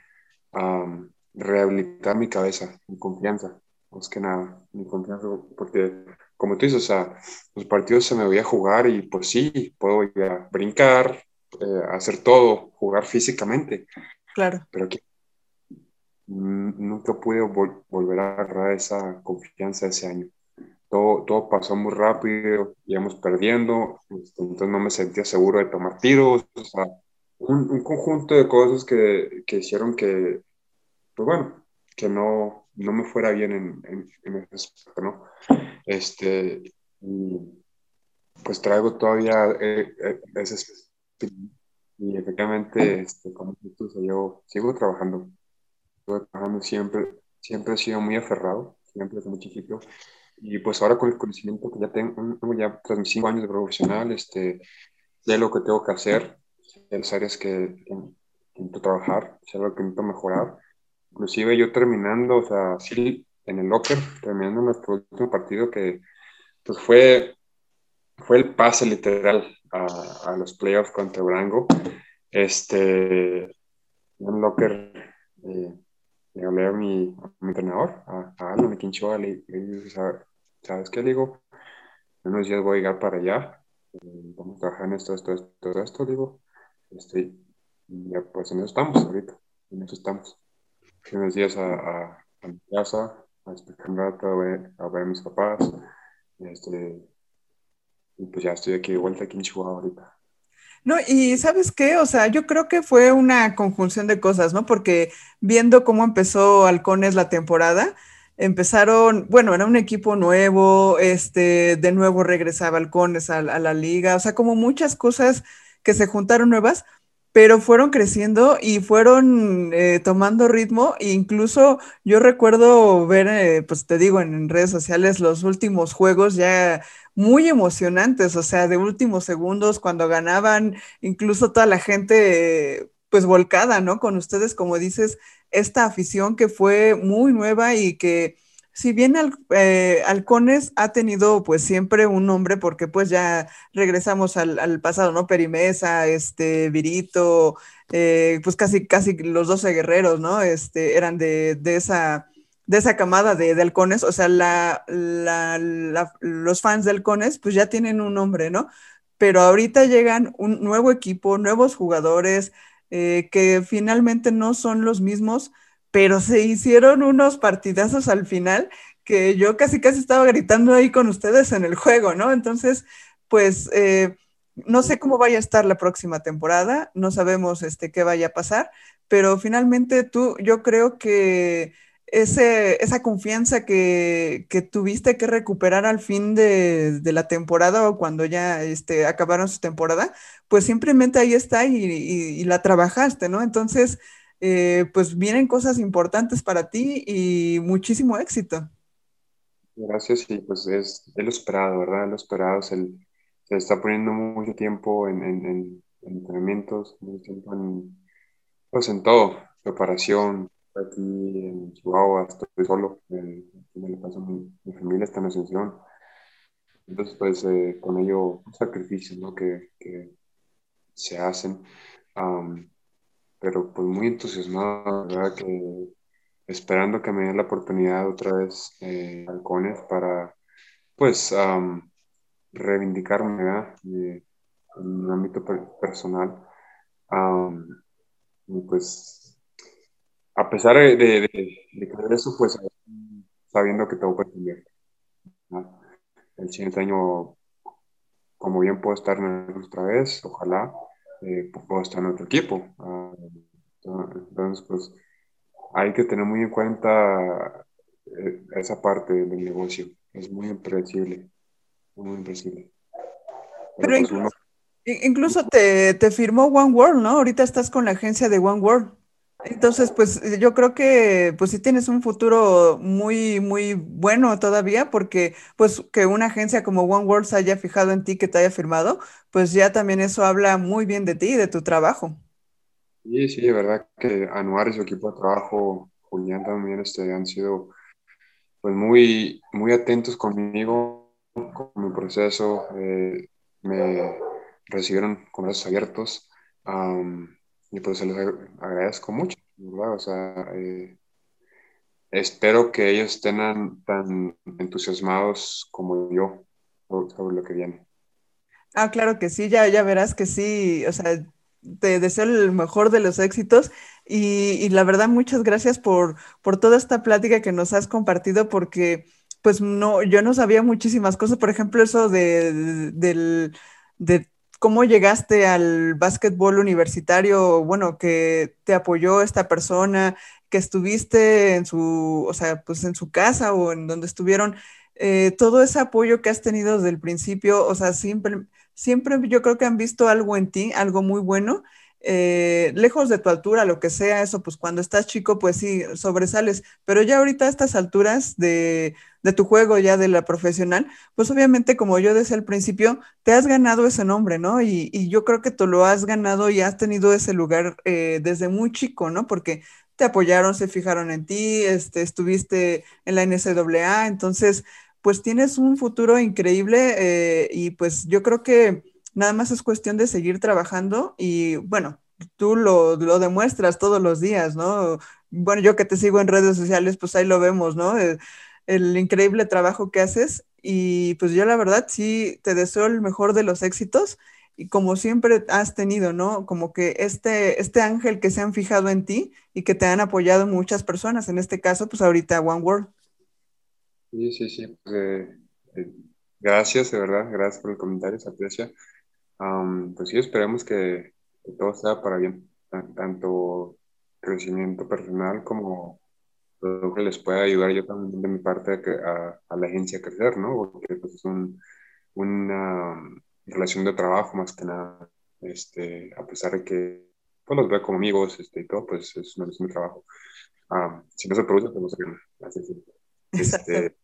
rehabilitar mi cabeza, mi confianza, más que nada, mi confianza, porque como tú dices, o sea, los partidos se me voy a jugar y pues sí, puedo ir a brincar, eh, hacer todo, jugar físicamente. Claro. Pero que nunca pude volver a agarrar esa confianza ese año. Todo, todo pasó muy rápido, íbamos perdiendo, este, entonces no me sentía seguro de tomar tiros, o sea, un, un conjunto de cosas que, que, hicieron que, pues bueno, que no, no me fuera bien en, en, en ese aspecto, ¿no? Este, pues traigo todavía eh, eh, ese y efectivamente, este, como tú, yo sigo trabajando, sigo trabajando siempre, siempre he sido muy aferrado, siempre desde muy chiquito, y pues ahora con el conocimiento que ya tengo, ya tras mis cinco años de profesional, este, sé lo que tengo que hacer, las áreas que, que, trabajar, sé lo que necesito mejorar, inclusive yo terminando, o sea, sí, en el locker, terminando nuestro último partido que pues fue, fue el pase literal a, a los playoffs contra Brango. Este, en locker eh, le hablé a mi, mi entrenador, a, a Alan Quinchoa, le, ¿sabes qué? Le digo, en unos días voy a llegar para allá, eh, vamos a trabajar en esto, esto, esto, esto, digo, este, ya pues en eso estamos ahorita, en eso estamos. Unos días a, a, a mi casa, a despejar un rato, a ver, a ver a mis papás. Este, y pues ya estoy aquí de vuelta aquí en Chihuahua ahorita. No, y sabes qué, o sea, yo creo que fue una conjunción de cosas, ¿no? Porque viendo cómo empezó Halcones la temporada, empezaron, bueno, era un equipo nuevo, este, de nuevo regresaba Halcones a, a la liga, o sea, como muchas cosas que se juntaron nuevas, pero fueron creciendo y fueron eh, tomando ritmo. E incluso yo recuerdo ver, eh, pues te digo, en, redes sociales los últimos juegos ya muy emocionantes, o sea, de últimos segundos cuando ganaban, incluso toda la gente pues volcada, ¿no? Con ustedes, como dices, esta afición que fue muy nueva y que si bien eh, Halcones ha tenido pues siempre un nombre, porque pues ya regresamos al, pasado, ¿no? Perimesa, este, Virito, eh, pues casi, casi los 12 guerreros, ¿no? Este, eran de, esa, de esa camada de, halcones, o sea, la, los fans de halcones pues ya tienen un nombre, ¿no? Pero ahorita llegan un nuevo equipo, nuevos jugadores, eh, que finalmente no son los mismos pero se hicieron unos partidazos al final que yo casi casi estaba gritando ahí con ustedes en el juego, ¿no? Entonces, pues eh, no sé cómo vaya a estar la próxima temporada, no sabemos este, qué vaya a pasar, pero finalmente tú, yo creo que ese, esa confianza que, que, tuviste que recuperar al fin de, de, la temporada o cuando ya este, acabaron su temporada, pues simplemente ahí está y, la trabajaste, ¿no? Entonces, eh, pues vienen cosas importantes para ti y muchísimo éxito. Gracias, y pues es, es lo esperado, ¿verdad? Lo esperado, se está poniendo mucho tiempo en, en, en entrenamientos, mucho tiempo en, pues en todo, preparación, aquí en Chihuahua estoy solo, eh, me paso mi, mi, familia está en Asunción, entonces pues eh, con ello sacrificios ¿no? que, que se hacen, um, pero pues muy entusiasmado, ¿verdad? Que esperando que me den la oportunidad otra vez eh, Halcones para pues um, reivindicarme ¿verdad? en un ámbito personal. Um, y pues a pesar de, de, de, eso, pues sabiendo que todo puede cambiar. El siguiente año, como bien puedo estar en otra vez, ojalá eh, puedo estar en otro equipo. Uh, entonces, pues hay que tener muy en cuenta eh, esa parte del negocio. Es muy impredecible, muy impredecible. Pero, pues, incluso, incluso te, te, firmó One World, ¿no? Ahorita estás con la agencia de One World. Entonces, pues yo creo que pues sí tienes un futuro muy, muy bueno todavía, porque pues que una agencia como One World haya fijado en ti, que te haya firmado, pues ya también eso habla muy bien de ti y de tu trabajo. Sí, sí, de verdad que Anuar y su equipo de trabajo, Julián también, este, han sido pues muy, muy atentos conmigo, con mi proceso, eh, me recibieron con brazos abiertos. Y pues se les agradezco mucho, ¿verdad? O sea, eh, espero que ellos estén tan entusiasmados como yo sobre lo que viene. Ah, claro que sí, ya, ya verás que sí, o sea, te deseo el mejor de los éxitos y, y la verdad muchas gracias por, por toda esta plática que nos has compartido porque pues no, yo no sabía muchísimas cosas, por ejemplo, eso de, del, de ¿Cómo llegaste al básquetbol universitario? Bueno, que te apoyó esta persona, que estuviste en su, o sea, pues en su casa o en donde estuvieron, eh, todo ese apoyo que has tenido desde el principio, o sea, siempre, siempre yo creo que han visto algo en ti, algo muy bueno, eh, lejos de tu altura, lo que sea, eso, pues cuando estás chico, pues sí, sobresales, pero ya ahorita a estas alturas de, de, tu juego, ya de la profesional, pues obviamente, como yo decía al principio, te has ganado ese nombre, ¿no? Y, y yo creo que tú lo has ganado y has tenido ese lugar eh, desde muy chico, ¿no? Porque te apoyaron, se fijaron en ti, este, estuviste en la NCAA, entonces, pues tienes un futuro increíble eh, y pues yo creo que Nada más es cuestión de seguir trabajando y bueno, tú lo, lo, demuestras todos los días, ¿no? Bueno, yo que te sigo en redes sociales, pues ahí lo vemos, ¿no? El, el, increíble trabajo que haces y pues yo la verdad sí te deseo el mejor de los éxitos y como siempre has tenido, ¿no? Como que este, este ángel que se han fijado en ti y que te han apoyado muchas personas, en este caso, pues ahorita One World. Sí, sí, sí. Pues, eh, eh, gracias, de verdad, gracias por el comentario, se aprecia pues sí, esperemos que, todo sea para bien, tanto crecimiento personal como lo que les pueda ayudar yo también de mi parte a, a, la agencia a crecer, ¿no? Porque pues, es un, una relación de trabajo más que nada, este, a pesar de que pues, los veo como amigos este, y todo, pues es una relación de trabajo. si no se produce, pues no se Así es. Este,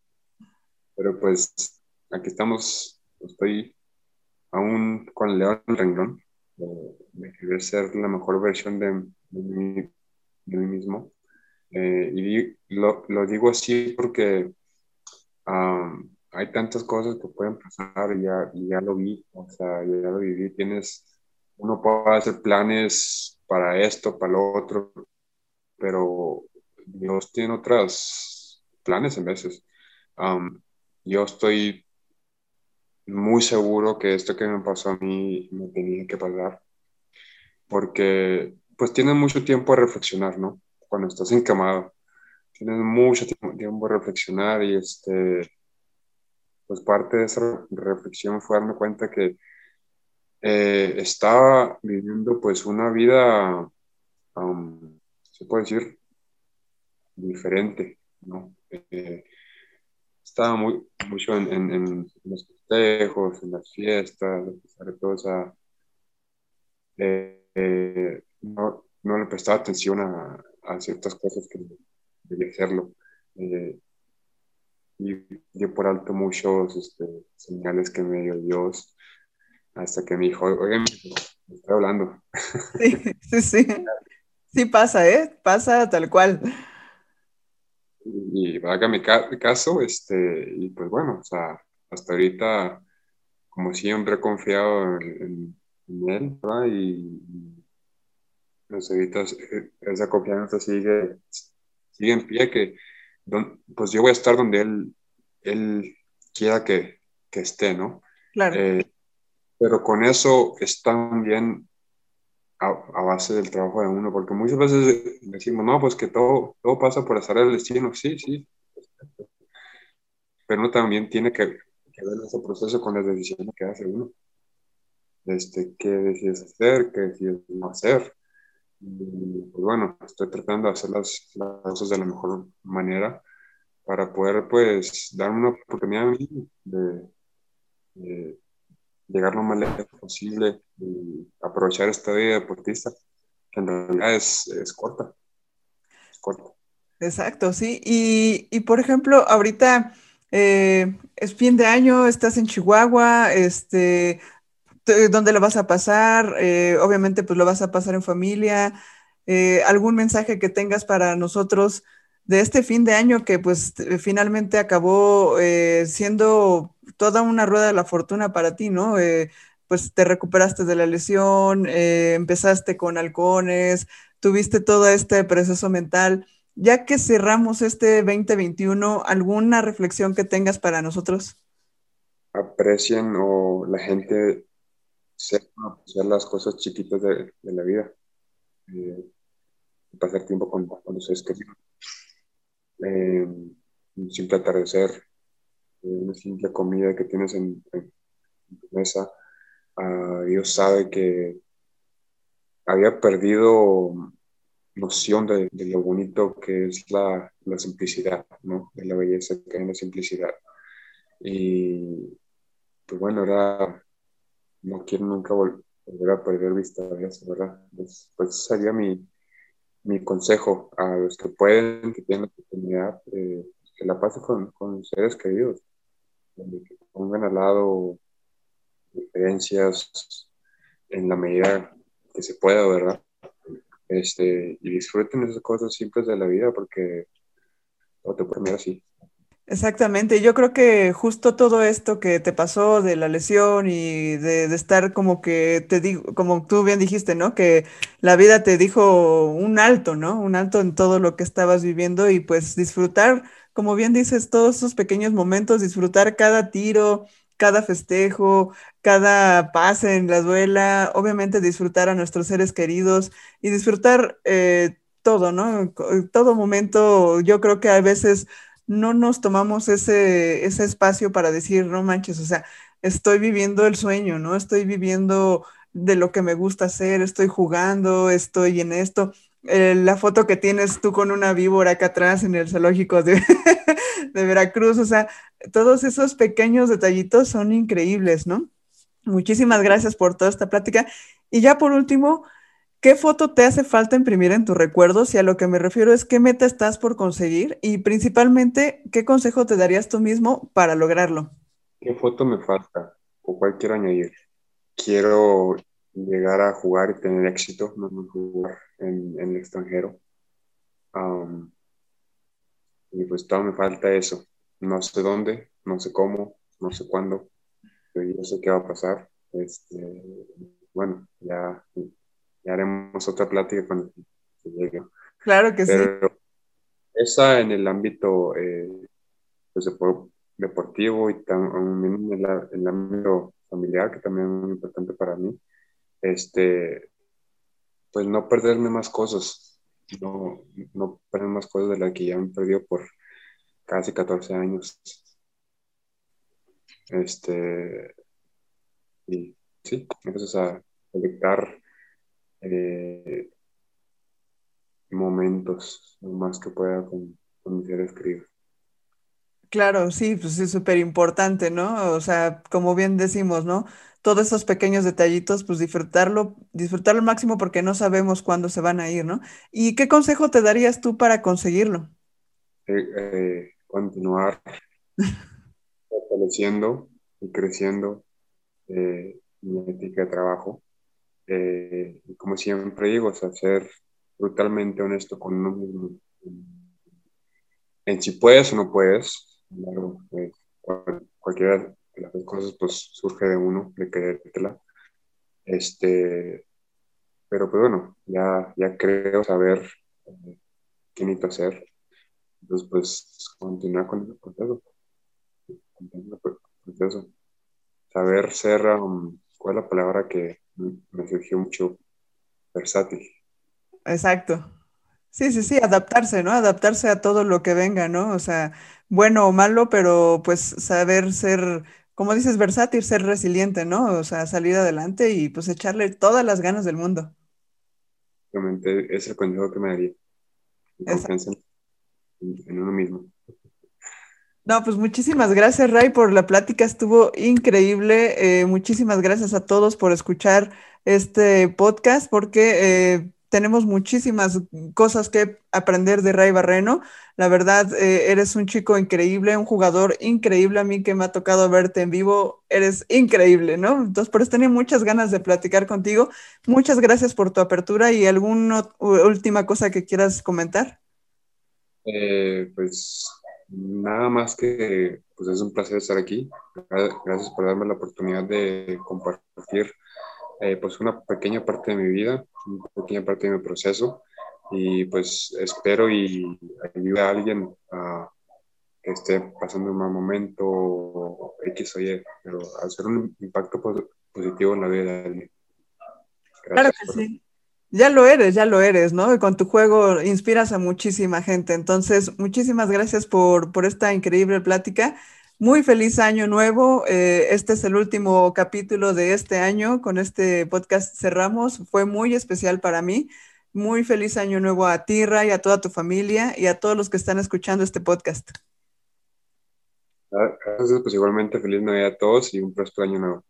pero pues aquí estamos, estoy aún con el león renglón, de, querer ser la mejor versión de, de, mí, de mí, mismo. Eh, y lo, lo, digo así porque um, hay tantas cosas que pueden pasar y ya, y ya lo vi, o sea, ya lo viví. Tienes, uno puede hacer planes para esto, para lo otro, pero Dios tiene otros planes en veces. Um, yo estoy muy seguro que esto que me pasó a mí me tenía que pasar, porque pues tienes mucho tiempo a reflexionar, ¿no? Cuando estás encamado, tienes mucho tiempo a reflexionar y este, pues parte de esa reflexión fue darme cuenta que eh, estaba viviendo pues una vida, se puede decir, diferente, ¿no? Eh, estaba muy, mucho en, en, en, los festejos, en las fiestas, a todo esa... Eh, eh, no, no, le prestaba atención a, a, ciertas cosas que debía hacerlo. Eh, y dio por alto muchos este, señales que me dio Dios hasta que me dijo, oye, me estoy hablando. Sí, [LAUGHS] sí, sí. Sí pasa, ¿eh? Pasa tal cual. Y, haga mi caso, este, y pues bueno, o sea, hasta ahorita, como siempre, he confiado en, él, ¿verdad? Y, pues ahorita esa confianza sigue, sigue en pie, que pues yo voy a estar donde él, él quiera que, que esté, ¿no? Claro. Eh, pero con eso es también a, a, base del trabajo de uno, porque muchas veces decimos, no, pues que todo, todo pasa por hacer el destino, sí, sí, pero uno también tiene que, que ver ese proceso con las decisiones que hace uno. Este, qué decides hacer, qué decides no hacer. Y, pues bueno, estoy tratando de hacer las, las, cosas de la mejor manera para poder pues darme una oportunidad a mí de, de llegar lo más lejos posible y aprovechar esta vida deportista, que en realidad es, es corta. Corta. Exacto, sí. Y, y por ejemplo, ahorita eh, es fin de año, estás en Chihuahua, este, ¿dónde lo vas a pasar? Eh, obviamente, pues lo vas a pasar en familia. Eh, ¿Algún mensaje que tengas para nosotros de este fin de año que pues finalmente acabó siendo toda una rueda de la fortuna para ti, ¿no? Eh, pues te recuperaste de la lesión, eh, empezaste con halcones, tuviste todo este proceso mental. Ya que cerramos este 2021, ¿alguna reflexión que tengas para nosotros? Aprecien o la gente sepa apreciar las cosas chiquitas de, la vida. pasar tiempo con, los seres queridos eh, un simple atardecer, eh, una simple comida que tienes en, tu mesa. Uh, Dios sabe que había perdido noción de, de, lo bonito que es la, la, simplicidad, ¿no? De la belleza que hay en la simplicidad. Y pues bueno, era, no quiero nunca volver a perder vista de eso, ¿verdad? Pues, pues sería mi, mi consejo a los que pueden, que tienen la oportunidad, eh, que la pasen con, con seres queridos, que pongan al lado diferencias en la medida que se pueda, ¿verdad? Este, y disfruten esas cosas simples de la vida porque no te puede así. Exactamente, yo creo que justo todo esto que te pasó de la lesión y de, de, estar como que te digo, como tú bien dijiste, ¿no? Que la vida te dijo un alto, ¿no? Un alto en todo lo que estabas viviendo y pues disfrutar, como bien dices, todos esos pequeños momentos, disfrutar cada tiro, cada festejo, cada pase en la duela, obviamente disfrutar a nuestros seres queridos y disfrutar eh, todo, ¿no? Todo momento, yo creo que a veces no nos tomamos ese, ese espacio para decir, no manches, o sea, estoy viviendo el sueño, ¿no? Estoy viviendo de lo que me gusta hacer, estoy jugando, estoy en esto. Eh, la foto que tienes tú con una víbora acá atrás en el zoológico de, [LAUGHS] de Veracruz, o sea, todos esos pequeños detallitos son increíbles, ¿no? Muchísimas gracias por toda esta plática. Y ya por último, ¿Qué foto te hace falta imprimir en tus recuerdos? Y a lo que me refiero es qué meta estás por conseguir y principalmente qué consejo te darías tú mismo para lograrlo. ¿Qué foto me falta o cuál quiero añadir? Quiero llegar a jugar y tener éxito, no jugar en, en el extranjero. Um, y pues todo me falta eso. No sé dónde, no sé cómo, no sé cuándo, pero yo sé qué va a pasar. Este, bueno, ya ya haremos otra plática cuando llegue. Claro que Pero sí. Esa en el ámbito eh, pues, deportivo y también en, el ámbito familiar, que también es muy importante para mí, este, pues no perderme más cosas, no, no perder más cosas de las que ya me perdió por casi 14 años. Este, y sí, entonces a conectar eh, momentos más que pueda con, con mis. Claro, sí, pues es súper importante, ¿no? O sea, como bien decimos, ¿no? Todos esos pequeños detallitos, pues disfrutarlo, disfrutarlo al máximo porque no sabemos cuándo se van a ir, ¿no? ¿Y qué consejo te darías tú para conseguirlo? Eh, eh, continuar [LAUGHS] fortaleciendo y creciendo eh, mi ética de trabajo. Eh, y como siempre digo, o sea, ser brutalmente honesto con uno mismo. En si puedes o no puedes, pues, cualquiera de las cosas pues surge de uno, de querértela. Este, pero pues bueno, ya, ya creo saber eh, qué necesito hacer. Entonces, pues, continuar con el proceso. proceso. Saber ser, um, ¿cuál es la palabra que me surgió mucho? Versátil. Exacto. Sí, sí, sí, adaptarse, ¿no? Adaptarse a todo lo que venga, ¿no? O sea, bueno o malo, pero pues saber ser, como dices, versátil, ser resiliente, ¿no? O sea, salir adelante y pues echarle todas las ganas del mundo. Realmente es el consejo que me daría. Confianza en uno mismo. No, pues muchísimas gracias, Ray, por la plática. Estuvo increíble. Eh, muchísimas gracias a todos por escuchar este podcast, porque eh, tenemos muchísimas cosas que aprender de Ray Barreno. La verdad, eh, eres un chico increíble, un jugador increíble. A mí que me ha tocado verte en vivo, eres increíble, ¿no? Entonces, por eso tenía muchas ganas de platicar contigo. Muchas gracias por tu apertura y alguna última cosa que quieras comentar. Eh, pues nada más que pues es un placer estar aquí. Gracias por darme la oportunidad de compartir eh, pues una pequeña parte de mi vida, una pequeña parte de mi proceso y pues espero y ayude a alguien a que esté pasando un mal momento X o Y, pero hacer un impacto positivo en la vida de alguien. claro que sí. Ya lo eres, ya lo eres, ¿no? Y con tu juego inspiras a muchísima gente. Entonces, muchísimas gracias por, por esta increíble plática. Muy feliz año nuevo. Eh, este es el último capítulo de este año. Con este podcast cerramos. Fue muy especial para mí. Muy feliz año nuevo a ti, Ray, a toda tu familia y a todos los que están escuchando este podcast. Gracias, pues igualmente feliz Navidad a todos y un próspero año nuevo.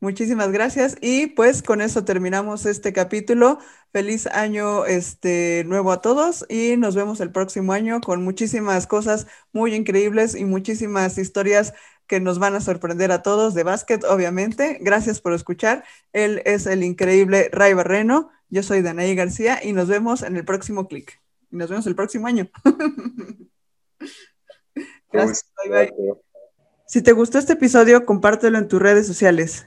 Muchísimas gracias y pues con eso terminamos este capítulo. Feliz año este nuevo a todos y nos vemos el próximo año con muchísimas cosas muy increíbles y muchísimas historias que nos van a sorprender a todos de básquet, obviamente. Gracias por escuchar. Él es el increíble Ray Barreno. Yo soy Danaí García y nos vemos en el próximo clic. Y nos vemos el próximo año. [LAUGHS] Gracias. Bye bye. Si te gustó este episodio, compártelo en tus redes sociales.